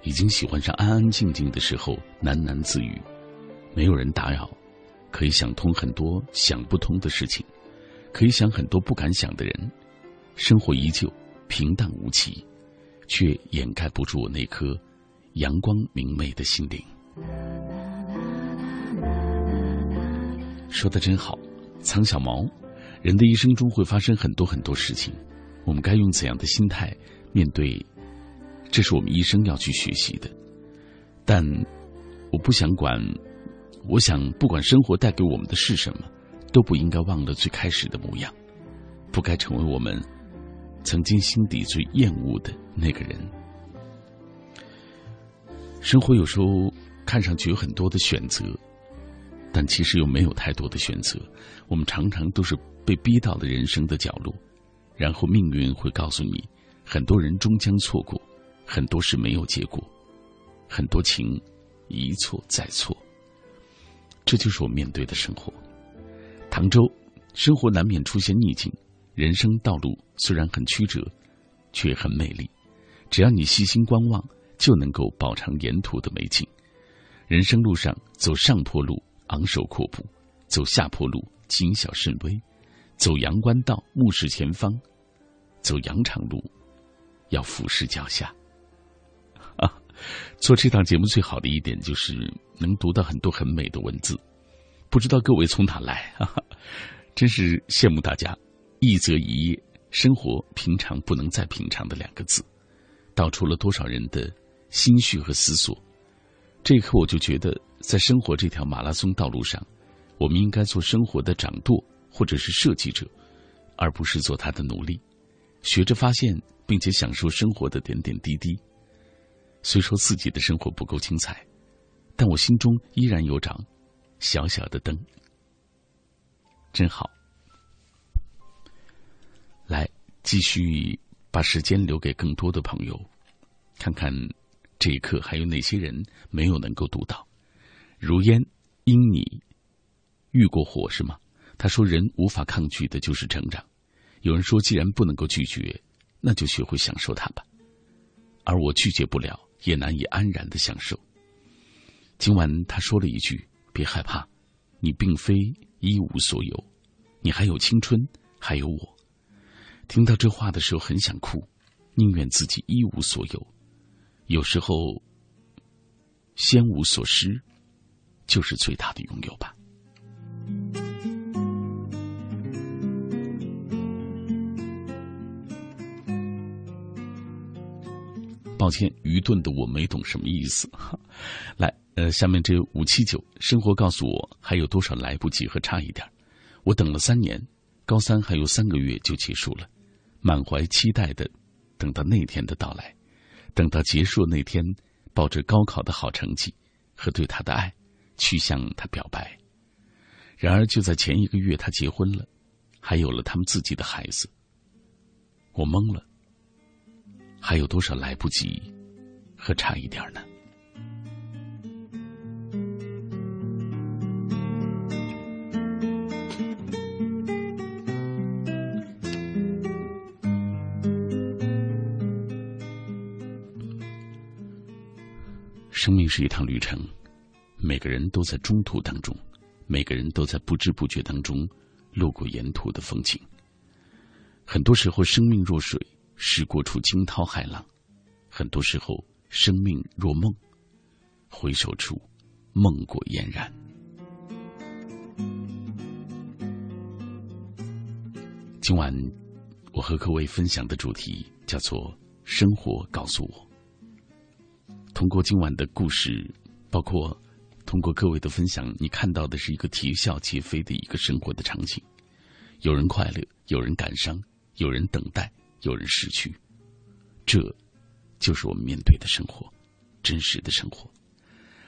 已经喜欢上安安静静的时候喃喃自语，没有人打扰，可以想通很多想不通的事情，可以想很多不敢想的人，生活依旧平淡无奇，却掩盖不住我那颗阳光明媚的心灵。说的真好，苍小毛。人的一生中会发生很多很多事情，我们该用怎样的心态面对？这是我们一生要去学习的。但我不想管，我想不管生活带给我们的是什么，都不应该忘了最开始的模样，不该成为我们曾经心底最厌恶的那个人。生活有时候看上去有很多的选择，但其实又没有太多的选择。我们常常都是。被逼到了人生的角落，然后命运会告诉你，很多人终将错过，很多事没有结果，很多情一错再错。这就是我面对的生活。唐州，生活难免出现逆境，人生道路虽然很曲折，却很美丽。只要你细心观望，就能够饱尝沿途的美景。人生路上，走上坡路昂首阔步，走下坡路谨小慎微。走阳关道，目视前方；走羊肠路，要俯视脚下。啊，做这档节目最好的一点就是能读到很多很美的文字。不知道各位从哪来？哈哈，真是羡慕大家。一则一夜，生活平常不能再平常的两个字，道出了多少人的心绪和思索。这一刻，我就觉得，在生活这条马拉松道路上，我们应该做生活的掌舵。或者是设计者，而不是做他的奴隶，学着发现并且享受生活的点点滴滴。虽说自己的生活不够精彩，但我心中依然有盏小小的灯，真好。来，继续把时间留给更多的朋友，看看这一刻还有哪些人没有能够读到。如烟，因你遇过火是吗？他说：“人无法抗拒的就是成长。有人说，既然不能够拒绝，那就学会享受它吧。而我拒绝不了，也难以安然的享受。今晚他说了一句：‘别害怕，你并非一无所有，你还有青春，还有我。’听到这话的时候，很想哭，宁愿自己一无所有。有时候，先无所失，就是最大的拥有吧。”抱歉，愚钝的我没懂什么意思。来，呃，下面这五七九，生活告诉我还有多少来不及和差一点。我等了三年，高三还有三个月就结束了，满怀期待的等到那天的到来，等到结束那天，抱着高考的好成绩和对他的爱，去向他表白。然而就在前一个月，他结婚了，还有了他们自己的孩子。我懵了。还有多少来不及和差一点呢？生命是一趟旅程，每个人都在中途当中，每个人都在不知不觉当中路过沿途的风景，很多时候生命若水。时过处惊涛骇浪；很多时候，生命若梦，回首处梦过嫣然。今晚我和各位分享的主题叫做“生活告诉我”。通过今晚的故事，包括通过各位的分享，你看到的是一个啼笑皆非的一个生活的场景。有人快乐，有人感伤，有人等待，有人失去。这，就是我们面对的生活，真实的生活。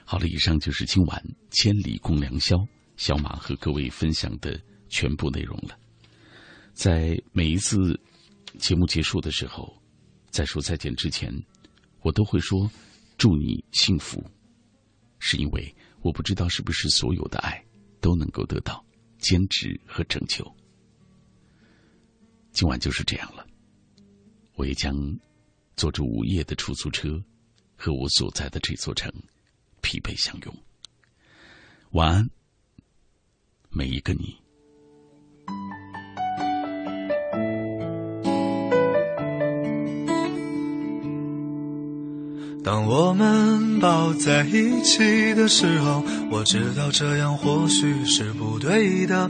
好了，以上就是今晚《千里共良宵》小马和各位分享的全部内容了。在每一次节目结束的时候，在说再见之前，我都会说。祝你幸福，是因为我不知道是不是所有的爱都能够得到坚持和拯救。今晚就是这样了，我也将坐着午夜的出租车，和我所在的这座城疲惫相拥。晚安，每一个你。当我们抱在一起的时候，我知道这样或许是不对的，